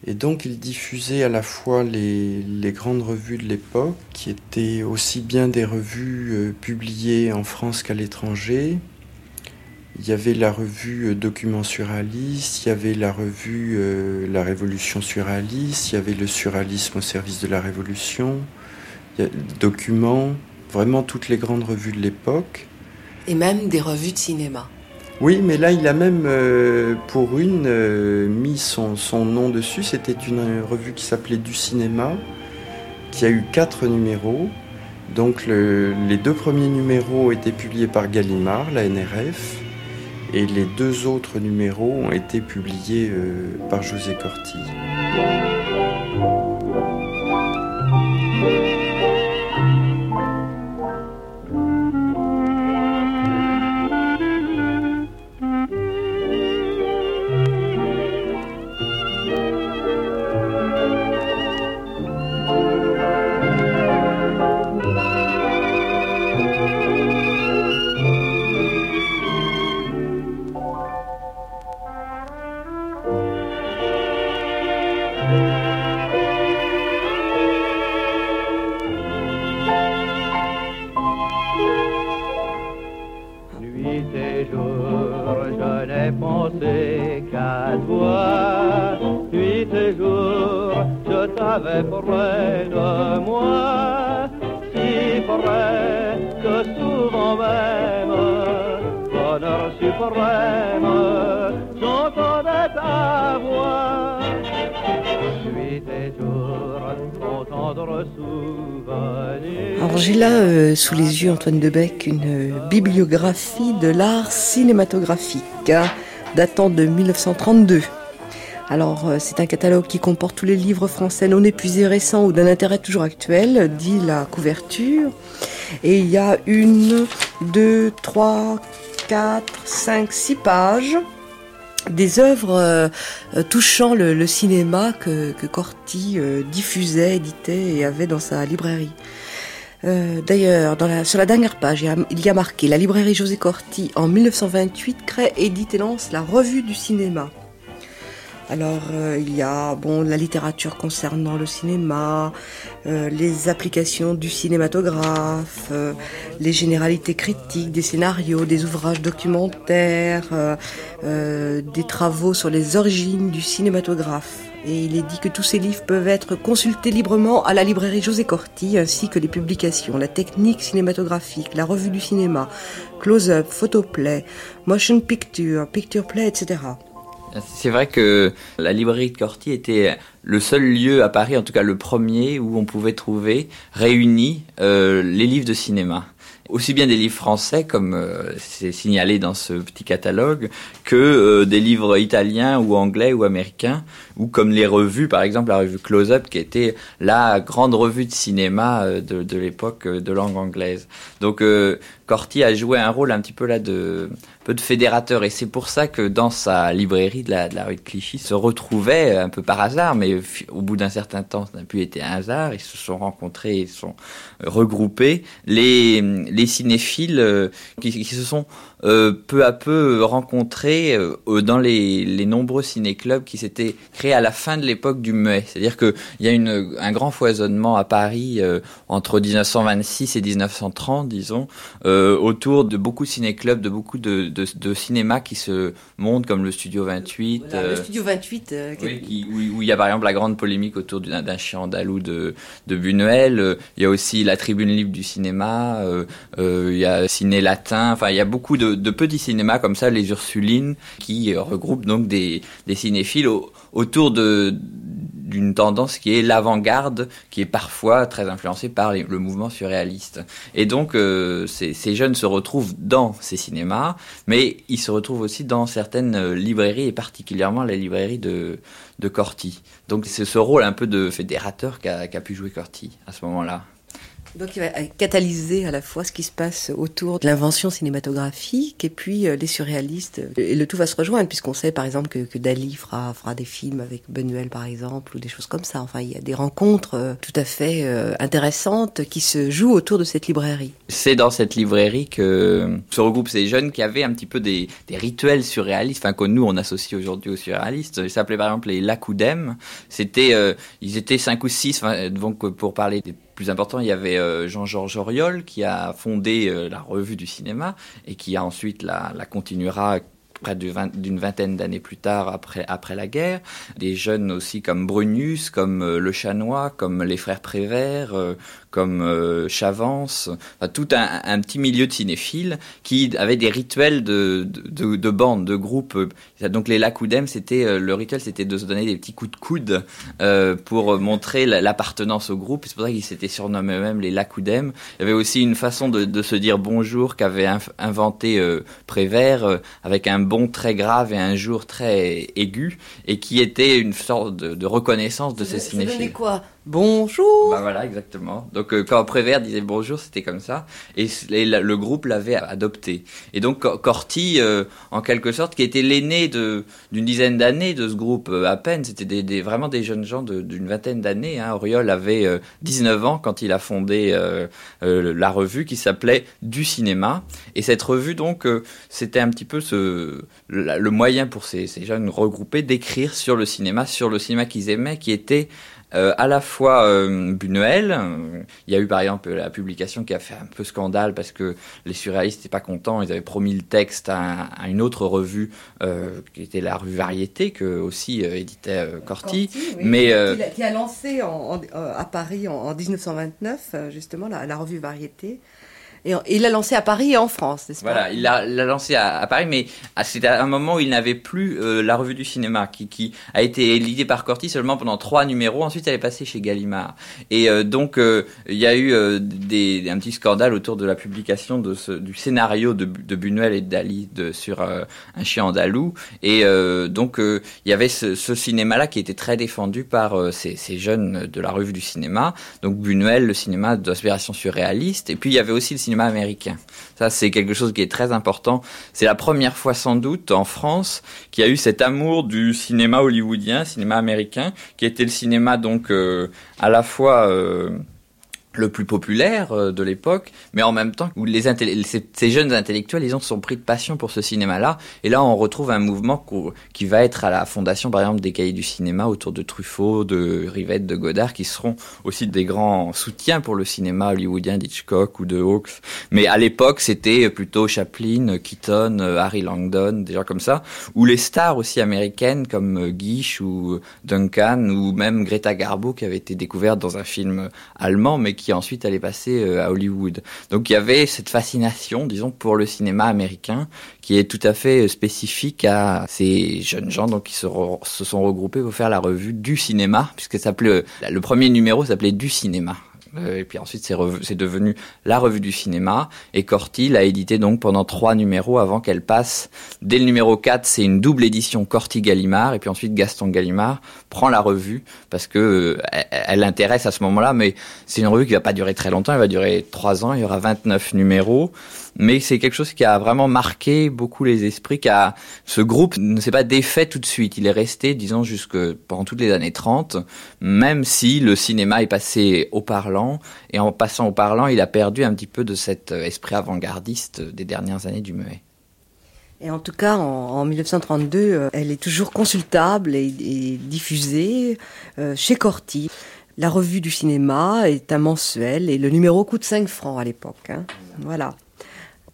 E: Et donc il diffusait à la fois les, grandes revues de l'époque, qui étaient aussi bien des revues euh, publiées en France qu'à l'étranger. Il y avait la revue euh, Documents surréalistes, il y avait la revue euh, La Révolution surréaliste, il y avait le surréalisme au service de la Révolution, il y Documents, vraiment toutes les grandes revues de l'époque.
D: Et même des revues de cinéma.
E: Oui, mais là, il a même, euh, pour une, euh, mis son, nom dessus. C'était une euh, revue qui s'appelait Du Cinéma, qui a eu quatre numéros. Donc, le- les deux premiers numéros étaient publiés par Gallimard, la NRF, et les deux autres numéros ont été publiés par José Corti.
D: J'ai là euh, sous les yeux, Antoine Debec, une euh, bibliographie de l'art cinématographique, hein, datant de 1932. Alors euh, c'est un catalogue qui comporte tous les livres français non épuisés récents ou d'un intérêt toujours actuel, dit la couverture. Et il y a une, deux, trois, quatre, cinq, six pages des œuvres touchant le, cinéma que, Corti diffusait, éditait et avait dans sa librairie. Euh, D'ailleurs, sur la dernière page, il y, a, il y a marqué La librairie José Corti en 1928 crée, édite et lance la revue du cinéma. Alors, euh, il y a bon la littérature concernant le cinéma, euh, les applications du cinématographe, euh, les généralités critiques des scénarios, des ouvrages documentaires, euh, euh, des travaux sur les origines du cinématographe. Et il est dit que tous ces livres peuvent être consultés librement à la librairie José Corti, ainsi que les publications, la technique cinématographique, la revue du cinéma, close-up, photoplay, motion picture, picture play, etc.
H: C'est vrai que la librairie de Corti était le seul lieu à Paris, en tout cas le premier, où on pouvait trouver réunis euh, les livres de cinéma. Aussi bien des livres français, comme euh, c'est signalé dans ce petit catalogue, que euh, des livres italiens ou anglais ou américains, ou comme les revues, par exemple la revue Close Up, qui était la grande revue de cinéma euh, de, de l'époque euh, de langue anglaise. Donc euh, Corti a joué un rôle un petit peu là de peu de fédérateur et c'est pour ça que dans sa librairie de la, de la rue de Clichy se retrouvaient un peu par hasard mais au bout d'un certain temps ça n'a plus été un hasard ils se sont rencontrés ils se sont euh, regroupés les, les cinéphiles euh, qui, qui se sont euh, peu à peu euh, euh, dans les, les nombreux ciné-clubs qui s'étaient créés à la fin de l'époque du muet c'est-à-dire que il y a une, un grand foisonnement à Paris euh, entre 1926 et 1930 disons euh, autour de beaucoup de ciné-clubs, de beaucoup de, de, de cinéma qui se montent, comme le Studio 28.
D: Voilà, le
H: euh,
D: studio 28, euh, qui-
H: oui, qui- où, où il y a par exemple la grande polémique autour d'un chien andalou de, de Buñuel. Il y a aussi la Tribune libre du cinéma. il y a Ciné Latin. Enfin, il y a beaucoup de, de petits cinémas comme ça, les Ursulines, qui euh, regroupent donc des, cinéphiles au- autour d'une tendance qui est l'avant-garde, qui est parfois très influencée par le mouvement surréaliste. Et donc, euh, ces, jeunes se retrouvent dans ces cinémas, mais ils se retrouvent aussi dans certaines euh, librairies, et particulièrement la librairie de, Corti. Donc, c'est ce rôle un peu de fédérateur qu'a pu jouer Corti à ce moment-là.
D: Donc il va catalyser à la fois ce qui se passe autour de l'invention cinématographique et puis euh, les surréalistes. Et le tout va se rejoindre puisqu'on sait par exemple que, Dali fera, fera des films avec Benuel par exemple ou des choses comme ça. Enfin il y a des rencontres euh, tout à fait euh, intéressantes qui se jouent autour de cette librairie.
H: C'est dans cette librairie que se regroupent ces jeunes qui avaient un petit peu des, rituels surréalistes, enfin que nous on associe aujourd'hui aux surréalistes. Ils s'appelaient par exemple les Lacoudem. C'était, euh, ils étaient cinq ou six. Donc pour parler des plus il y avait euh, Jean-Georges Auriol qui a fondé euh, la revue du cinéma et qui a ensuite la, continuera près d'une vingtaine d'années plus tard après, après la guerre. Des jeunes aussi comme Brunius, comme euh, Le Chanois, comme les frères Prévert, comme euh, Chavance, enfin, tout un, un petit milieu de cinéphiles qui avaient des rituels de, de, de, de bande, de groupe. Donc les Lacoudem, c'était euh, le rituel, c'était de se donner des petits coups de coude euh, pour montrer la- l'appartenance au groupe. C'est pour ça qu'ils s'étaient surnommés eux-mêmes les Lacoudem. Il y avait aussi une façon de, de se dire bonjour qu'avait inventé euh, Prévert euh, avec un bon très grave et un jour très aigu et qui était une sorte de, de reconnaissance de ces cinéphiles.
D: quoi? Bonjour
H: Bah voilà, exactement. Donc euh, quand Prévert disait bonjour, c'était comme ça, et, le groupe l'avait adopté. Et donc Co- Corti, euh, en quelque sorte, qui était l'aîné d'une dizaine d'années de ce groupe euh, à peine, c'était vraiment des jeunes gens d'une vingtaine d'années. Hein. Auriol avait euh, 19 ans quand il a fondé la revue qui s'appelait Du cinéma. Et cette revue, donc, c'était un petit peu le moyen pour ces, ces jeunes regroupés d'écrire sur le cinéma, sur le cinéma qu'ils aimaient, qui était euh, à la fois euh, Buñuel, euh, il y a eu par exemple la publication qui a fait un peu scandale parce que les surréalistes n'étaient pas contents, ils avaient promis le texte à, à une autre revue euh, qui était la revue Variété que aussi euh, éditait euh, Corti. mais, euh,
D: qui, a, qui a lancé en- en- à Paris en, en 1929 euh, justement la, la revue Variété. Et, il l'a lancé à Paris et en France, n'est-ce pas
H: Voilà, il l'a l'a lancé à, Paris, mais à- c'était à un moment où il n'avait plus euh, la revue du cinéma, qui, a été éditée par Corti seulement pendant trois numéros. Ensuite, elle est passée chez Gallimard. Et euh, donc, euh, il y a eu un petit scandale autour de la publication du scénario de, de Buñuel et de Dali sur Un chien andalou. Et donc, il y avait ce, cinéma-là qui était très défendu par ces, ces jeunes de la revue du cinéma. Donc, Buñuel, le cinéma d'inspiration surréaliste. Et puis, il y avait aussi le cinéma américain. Ça, c'est quelque chose qui est très important. C'est la première fois, sans doute, en France, qu'il y a eu cet amour du cinéma hollywoodien, cinéma américain, qui était le cinéma, donc, euh, à la fois... euh, le plus populaire euh, de l'époque, mais en même temps où les ces, jeunes intellectuels, ils ont sont pris de passion pour ce cinéma-là. Et là, on retrouve un mouvement qu'au- qui va être à la fondation, par exemple, des cahiers du cinéma autour de Truffaut, de Rivette, de Godard, qui seront aussi des grands soutiens pour le cinéma hollywoodien d'Hitchcock ou de Hawks. Mais à l'époque, c'était plutôt Chaplin, Keaton, euh, Harry Langdon, des gens comme ça, ou les stars aussi américaines comme euh, Guiche ou Duncan, ou même Greta Garbo, qui avait été découverte dans un film allemand, mais qui ensuite allait passer euh, à Hollywood. Donc il y avait cette fascination, disons, pour le cinéma américain, qui est tout à fait euh, spécifique à ces jeunes gens donc, qui se, sont regroupés pour faire la revue du cinéma, puisque ça euh, le premier numéro s'appelait Du cinéma. Euh, et puis ensuite, c'est devenu la revue du cinéma. Et Corti l'a édité donc pendant trois numéros avant qu'elle passe. Dès le numéro 4, c'est une double édition Corti-Gallimard. Et puis ensuite, Gaston Gallimard prend la revue parce que euh, elle, elle l'intéresse à ce moment-là. Mais c'est une revue qui va pas durer très longtemps. Elle va durer trois ans. Il y aura 29 numéros. Mais c'est quelque chose qui a vraiment marqué beaucoup les esprits. Qui a, ce groupe ne s'est pas défait tout de suite. Il est resté, disons, jusque pendant toutes les années 30, même si le cinéma est passé au parlant. Et en passant au parlant, il a perdu un petit peu de cet euh, esprit avant-gardiste des dernières années du muet.
D: Et en tout cas, en, en 1932, euh, elle est toujours consultable et, et diffusée euh, chez Corti. La revue du cinéma est un mensuel et le numéro coûte 5 francs à l'époque. hein. Voilà.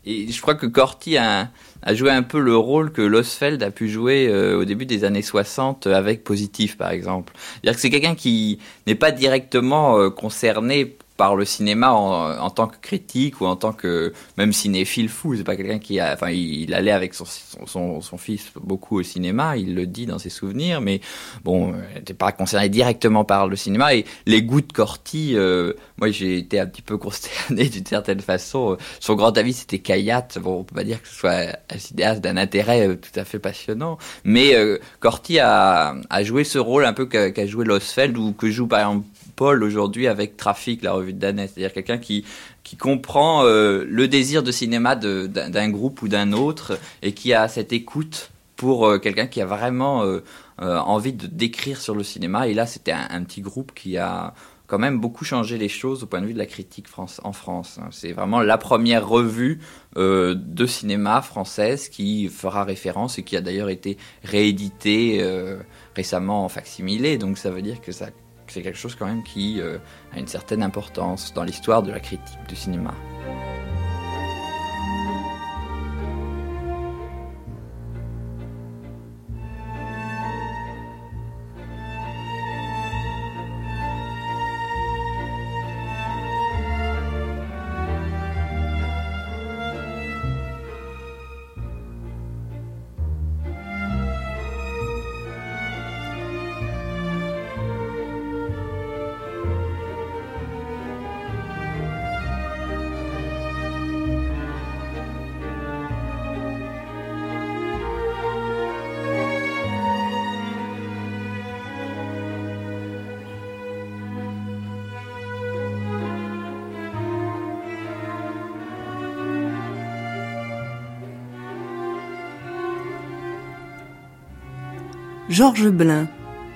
H: Et je crois que Corti a, joué un peu le rôle que Losfeld a pu jouer euh, au début des années 60 avec Positif, par exemple. Que c'est quelqu'un qui n'est pas directement euh, concerné par le cinéma en, en, tant que critique ou en tant que même cinéphile fou. C'est pas quelqu'un qui a, enfin, il, allait avec son, son, son, fils beaucoup au cinéma. Il le dit dans ses souvenirs, mais bon, n'était pas concerné directement par le cinéma. Et les goûts de Corti, euh, moi, j'ai été un petit peu consterné d'une certaine façon. Son grand avis, c'était Kayat. Bon, on peut pas dire que ce soit un cinéaste d'un intérêt euh, tout à fait passionnant, mais euh, Corti a, a joué ce rôle un peu qu'a joué Losfeld ou que joue par exemple Paul aujourd'hui avec Trafic, la revue de Danès. C'est-à-dire quelqu'un qui, qui comprend euh, le désir de cinéma d'un groupe ou d'un autre et qui a cette écoute pour euh, quelqu'un qui a vraiment euh, envie de décrire sur le cinéma. Et là, c'était un, petit groupe qui a quand même beaucoup changé les choses au point de vue de la critique en France. C'est vraiment la première revue de cinéma française qui fera référence et qui a d'ailleurs été rééditée récemment en facsimilé. Donc ça veut dire que ça c'est quelque chose quand même qui euh, a une certaine importance dans l'histoire de la critique du cinéma.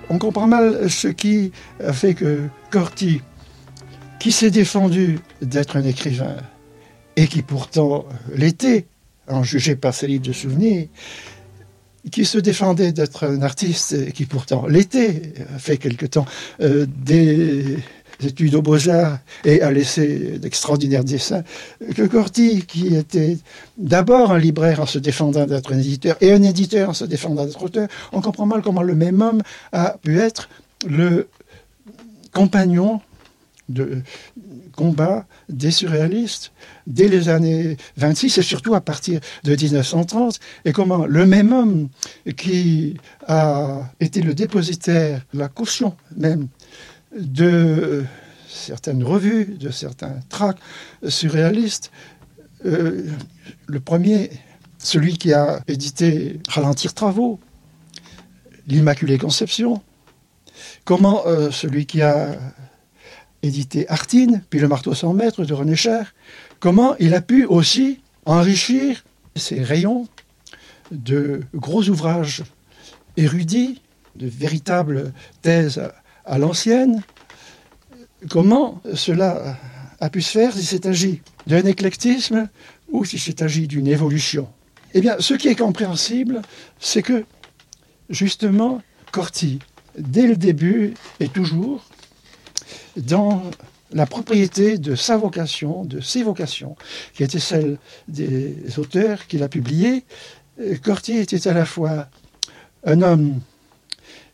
I: On comprend mal ce qui a fait que Corti, qui s'est défendu d'être un écrivain et qui pourtant l'était, en jugé par ses livres de souvenirs, qui se défendait d'être un artiste et qui pourtant l'était, fait quelque temps euh, des études aux beaux-arts et a laissé d'extraordinaires dessins, que Corti, qui était d'abord un libraire en se défendant d'être un éditeur et un éditeur en se défendant d'être auteur, on comprend mal comment le même homme a pu être le compagnon de combat des surréalistes dès les années 26 et surtout à partir de 1930, et comment le même homme qui a été le dépositaire, la caution même de certaines revues, de certains tracts surréalistes. Euh, le premier, celui qui a édité Ralentir Travaux, L'Immaculée Conception. Comment euh, celui qui a édité Artine, puis Le Marteau sans maître de René Cher, comment il a pu aussi enrichir ses rayons de gros ouvrages érudits, de véritables thèses à l'ancienne. Comment cela a pu se faire si c'est agi d'un éclectisme ou si c'est agi d'une évolution? Eh bien, ce qui est compréhensible, c'est que, justement, Corti, dès le début et toujours, dans la propriété de sa vocation, de ses vocations, qui était celle des auteurs qu'il a publiés, Corti était à la fois un homme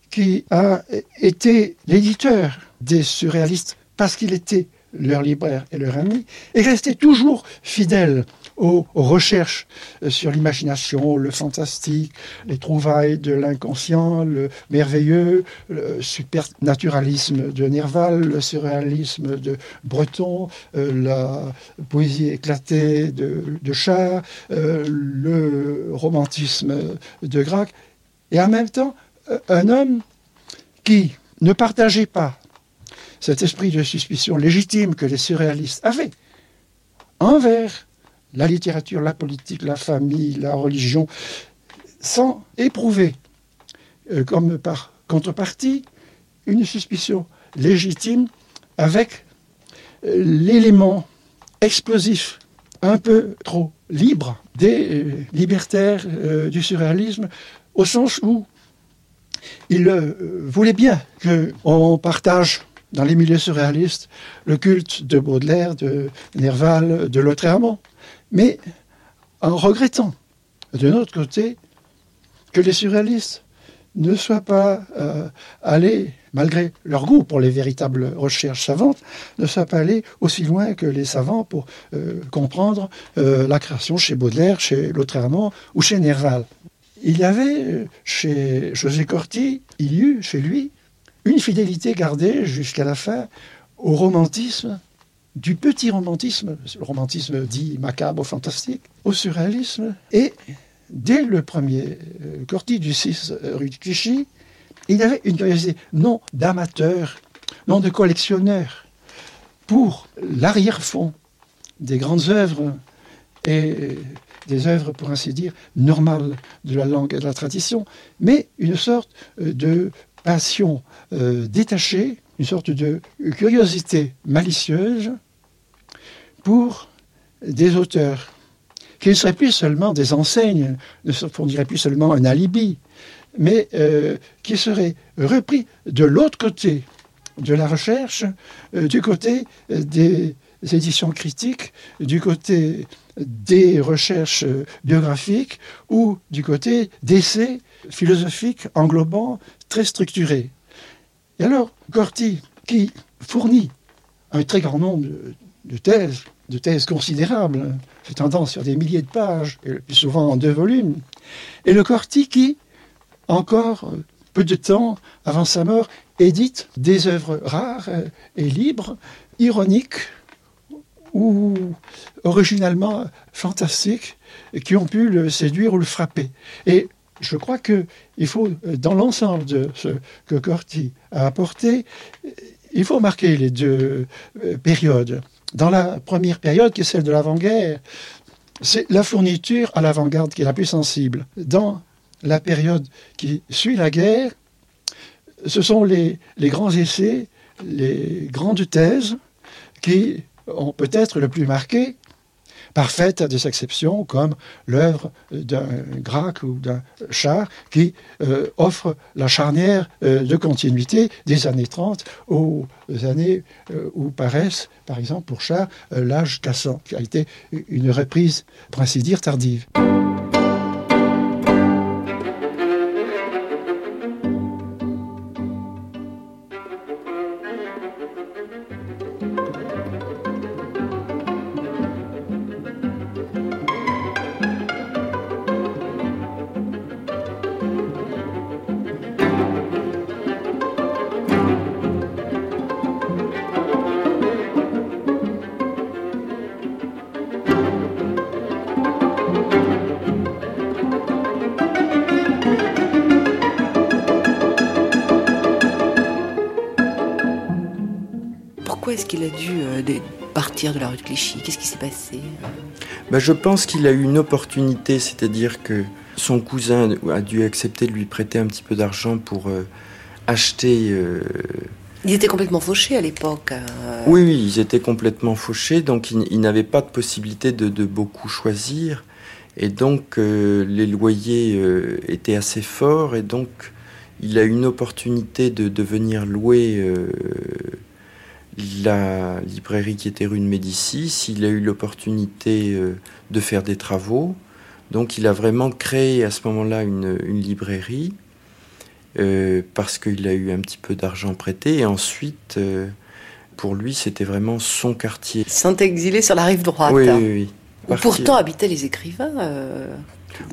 I: qui a été l'éditeur des surréalistes parce qu'il était leur libraire et leur ami, et restait toujours fidèle aux, recherches euh, sur l'imagination, le fantastique, les trouvailles de l'inconscient, le merveilleux, le supernaturalisme de Nerval, le surréalisme de Breton, euh, la poésie éclatée de, de euh, le romantisme de Grac, et en même temps un homme qui ne partageait pas cet esprit de suspicion légitime que les surréalistes avaient envers la littérature, la politique, la famille, la religion, sans éprouver, euh, comme par contrepartie, une suspicion légitime avec euh, l'élément explosif un peu trop libre des euh, libertaires du surréalisme, au sens où il voulait bien qu'on partage dans les milieux surréalistes le culte de Baudelaire, de Nerval, de Lautréamont, mais en regrettant, de notre côté, que les surréalistes ne soient pas euh, allés, malgré leur goût pour les véritables recherches savantes, ne soient pas allés aussi loin que les savants pour euh, comprendre euh, la création chez Baudelaire, chez Lautréamont ou chez Nerval. Il y avait euh, chez José Corti, il y eut chez lui une fidélité gardée jusqu'à la fin au romantisme, du petit romantisme, le romantisme dit macabre, fantastique, au surréalisme. Et dès le premier euh, Corti du 6 rue de Clichy, il avait une curiosité, non d'amateur, non de collectionneur, pour l'arrière-fond des grandes œuvres et des œuvres, pour ainsi dire, normales de la langue et de la tradition, mais une sorte euh, de passion euh, détachée, une sorte de curiosité malicieuse pour des auteurs qui ne seraient plus seulement des enseignes, ne fourniraient plus seulement un alibi, mais euh, qui seraient repris de l'autre côté de la recherche, du côté des éditions critiques, du côté des recherches euh, biographiques ou du côté d'essais philosophiques englobants très structurés. Et alors, Corti, qui fournit un très grand nombre de, thèses, de thèses considérables, fait tendance sur des milliers de pages, et le plus souvent en deux volumes, et le Corti qui, encore euh, peu de temps avant sa mort, édite des œuvres rares euh, et libres, ironiques ou originalement fantastiques, qui ont pu le séduire ou le frapper. Et je crois que il faut, dans l'ensemble de ce que Corti a apporté, il faut marquer les deux euh, périodes. Dans la première période, qui est celle de l'avant-guerre, c'est la fourniture à l'avant-garde qui est la plus sensible. Dans la période qui suit la guerre, ce sont les grands essais, les grandes thèses qui ont peut-être le plus marqué, parfaite à des exceptions comme l'œuvre d'un Gracq ou d'un Char qui euh, offre la charnière euh, de continuité des années 30 aux années euh, où paraissent, par exemple pour Char, l'âge cassant, qui a été une reprise, pour ainsi dire, tardive.
D: Qu'est-ce qui s'est passé
E: Bah, je pense qu'il a eu une opportunité, c'est-à-dire que son cousin a dû accepter de lui prêter un petit peu d'argent pour euh, acheter. euh,
D: Il était complètement fauché à l'époque. euh,
E: Oui, oui, ils étaient complètement fauchés, donc ils, ils n'avaient pas de possibilité de, de beaucoup choisir. Et donc les loyers étaient assez forts, et donc il a eu une opportunité de, de venir louer euh, la librairie qui était rue de Médicis. Il a eu l'opportunité euh, de faire des travaux. Donc il a vraiment créé à ce moment-là une, une librairie euh, parce qu'il a eu un petit peu d'argent prêté. Et ensuite, euh, pour lui, c'était vraiment son quartier.
D: Exilés sur la rive droite.
E: Oui, oui, oui.
D: Où
E: Parti-
D: pourtant habitaient les écrivains. euh,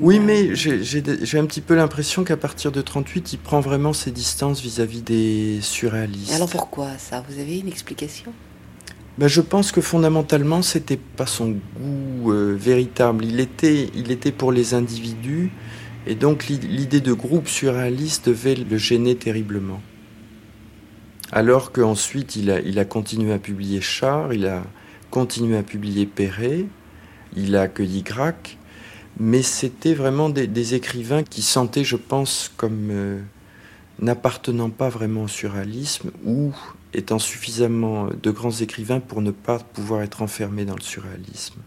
E: Oui, mais j'ai un petit peu l'impression qu'à partir de 38, il prend vraiment ses distances vis-à-vis des surréalistes.
D: Alors pourquoi ça? Vous avez une explication?
E: Ben, je pense que fondamentalement, c'était pas son goût euh, véritable. Il était, il était pour les individus, et donc l'i- l'idée de groupe surréaliste devait le gêner terriblement. Alors qu'ensuite, il a, il a continué à publier Char, il a continué à publier Perret, il a accueilli Gracq, mais c'était vraiment des, écrivains qui sentaient, je pense, comme euh, n'appartenant pas vraiment au surréalisme ou étant suffisamment de grands écrivains pour ne pas pouvoir être enfermés dans le surréalisme.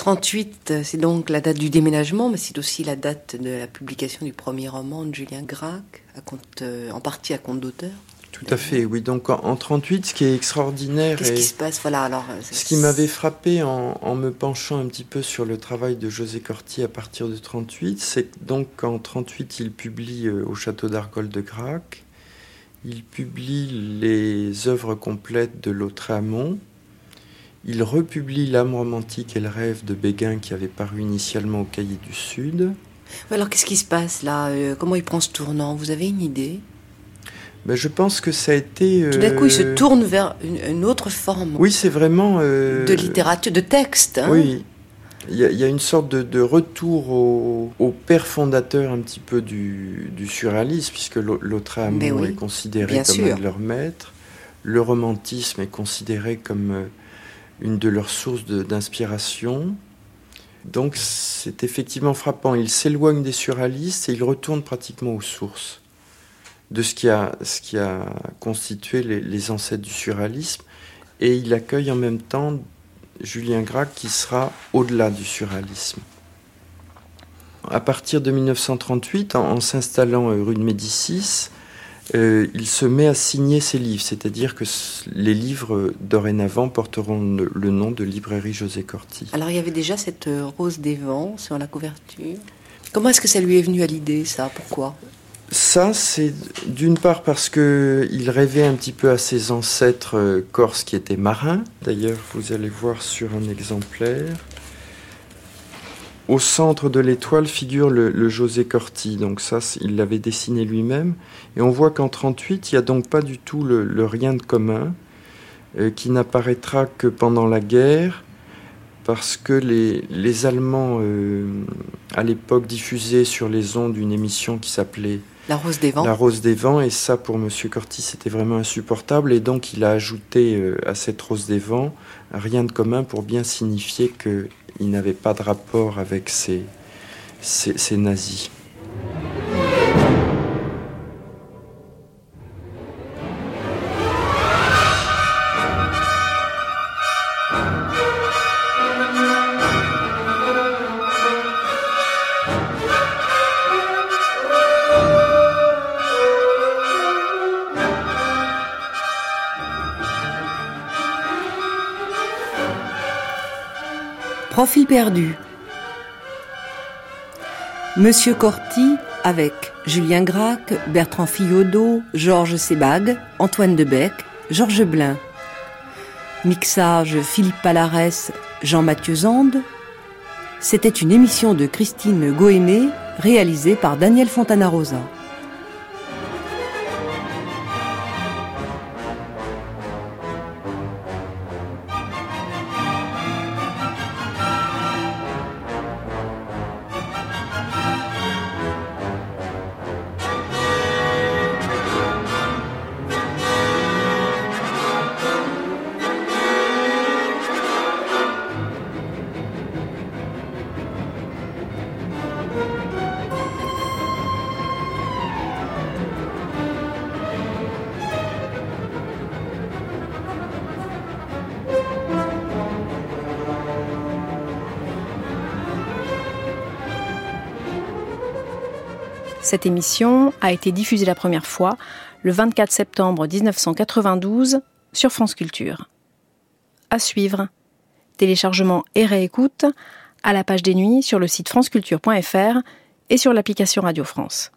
D: 38, euh, c'est donc la date du déménagement, mais c'est aussi la date de la publication du premier roman de Julien Gracq, euh, en partie à compte d'auteur.
E: Tout à fait, oui. Donc en, en 38, ce qui est extraordinaire
D: Qu'est-ce qui se passe Voilà, alors. euh,
E: ce qui m'avait frappé en, en me penchant un petit peu sur le travail de José Corti à partir de 38, c'est donc en 38, il publie euh, au château d'Argol de Grac, il publie les œuvres complètes de Lautréamont, il republie L'âme romantique et le rêve de Béguin qui avait paru initialement au Cahier du Sud.
D: Alors qu'est-ce qui se passe là Euh, Comment il prend ce tournant? Vous avez une idée?
E: Ben, je pense que ça a été...
D: Tout d'un coup, il se
E: euh,
D: tourne vers une, une autre forme
E: Oui, c'est vraiment... euh,
D: de littérature, de texte. hein.
E: Oui, il y, a, il y a une sorte de, de retour au, au père fondateur un petit peu du, du surréalisme, puisque l'au- Lautréamont
D: Mais oui,
E: est considéré comme
D: sûr.
E: un de leurs maîtres. Le romantisme est considéré comme euh, une de leurs sources d'inspiration. Donc c'est effectivement frappant. Il s'éloigne des surréalistes et il retourne pratiquement aux sources de ce qui a, constitué les, ancêtres du surréalisme. Et il accueille en même temps Julien Gracq qui sera au-delà du surréalisme. À partir de 1938, en, s'installant euh, rue de Médicis, euh, il se met à signer ses livres, c'est-à-dire que les livres dorénavant porteront le, le nom de librairie José Corti.
D: Alors il y avait déjà cette euh, rose des vents sur la couverture. Comment est-ce que ça lui est venu à l'idée, ça? Pourquoi?
E: Ça, c'est d'une part parce que il rêvait un petit peu à ses ancêtres euh, corses qui étaient marins. D'ailleurs, vous allez voir sur un exemplaire. Au centre de l'étoile figure le, José Corti. Donc ça, il l'avait dessiné lui-même. Et on voit qu'en 38, il n'y a donc pas du tout le, le rien de commun, euh, qui n'apparaîtra que pendant la guerre, parce que les, les Allemands, euh, à l'époque, diffusaient sur les ondes une émission qui s'appelait
D: La rose des vents
E: la rose des vents, et ça pour Monsieur Corti c'était vraiment insupportable, et donc il a ajouté euh, à cette rose des vents rien de commun pour bien signifier qu'il n'avait pas de rapport avec ces nazis.
D: Perdu. Monsieur Corti avec Julien Gracq, Bertrand Fillaudeau, Georges Sebag, Antoine Debec, Georges Blin. Mixage Philippe Palarès, Jean-Mathieu Zande. C'était une émission de Christine Goémé réalisée par Daniel Fontana-Rosa.
B: Cette émission a été diffusée la première fois le 24 septembre 1992 sur France Culture. À suivre. Téléchargement et réécoute à la page des nuits sur le site franceculture.fr et sur l'application Radio France.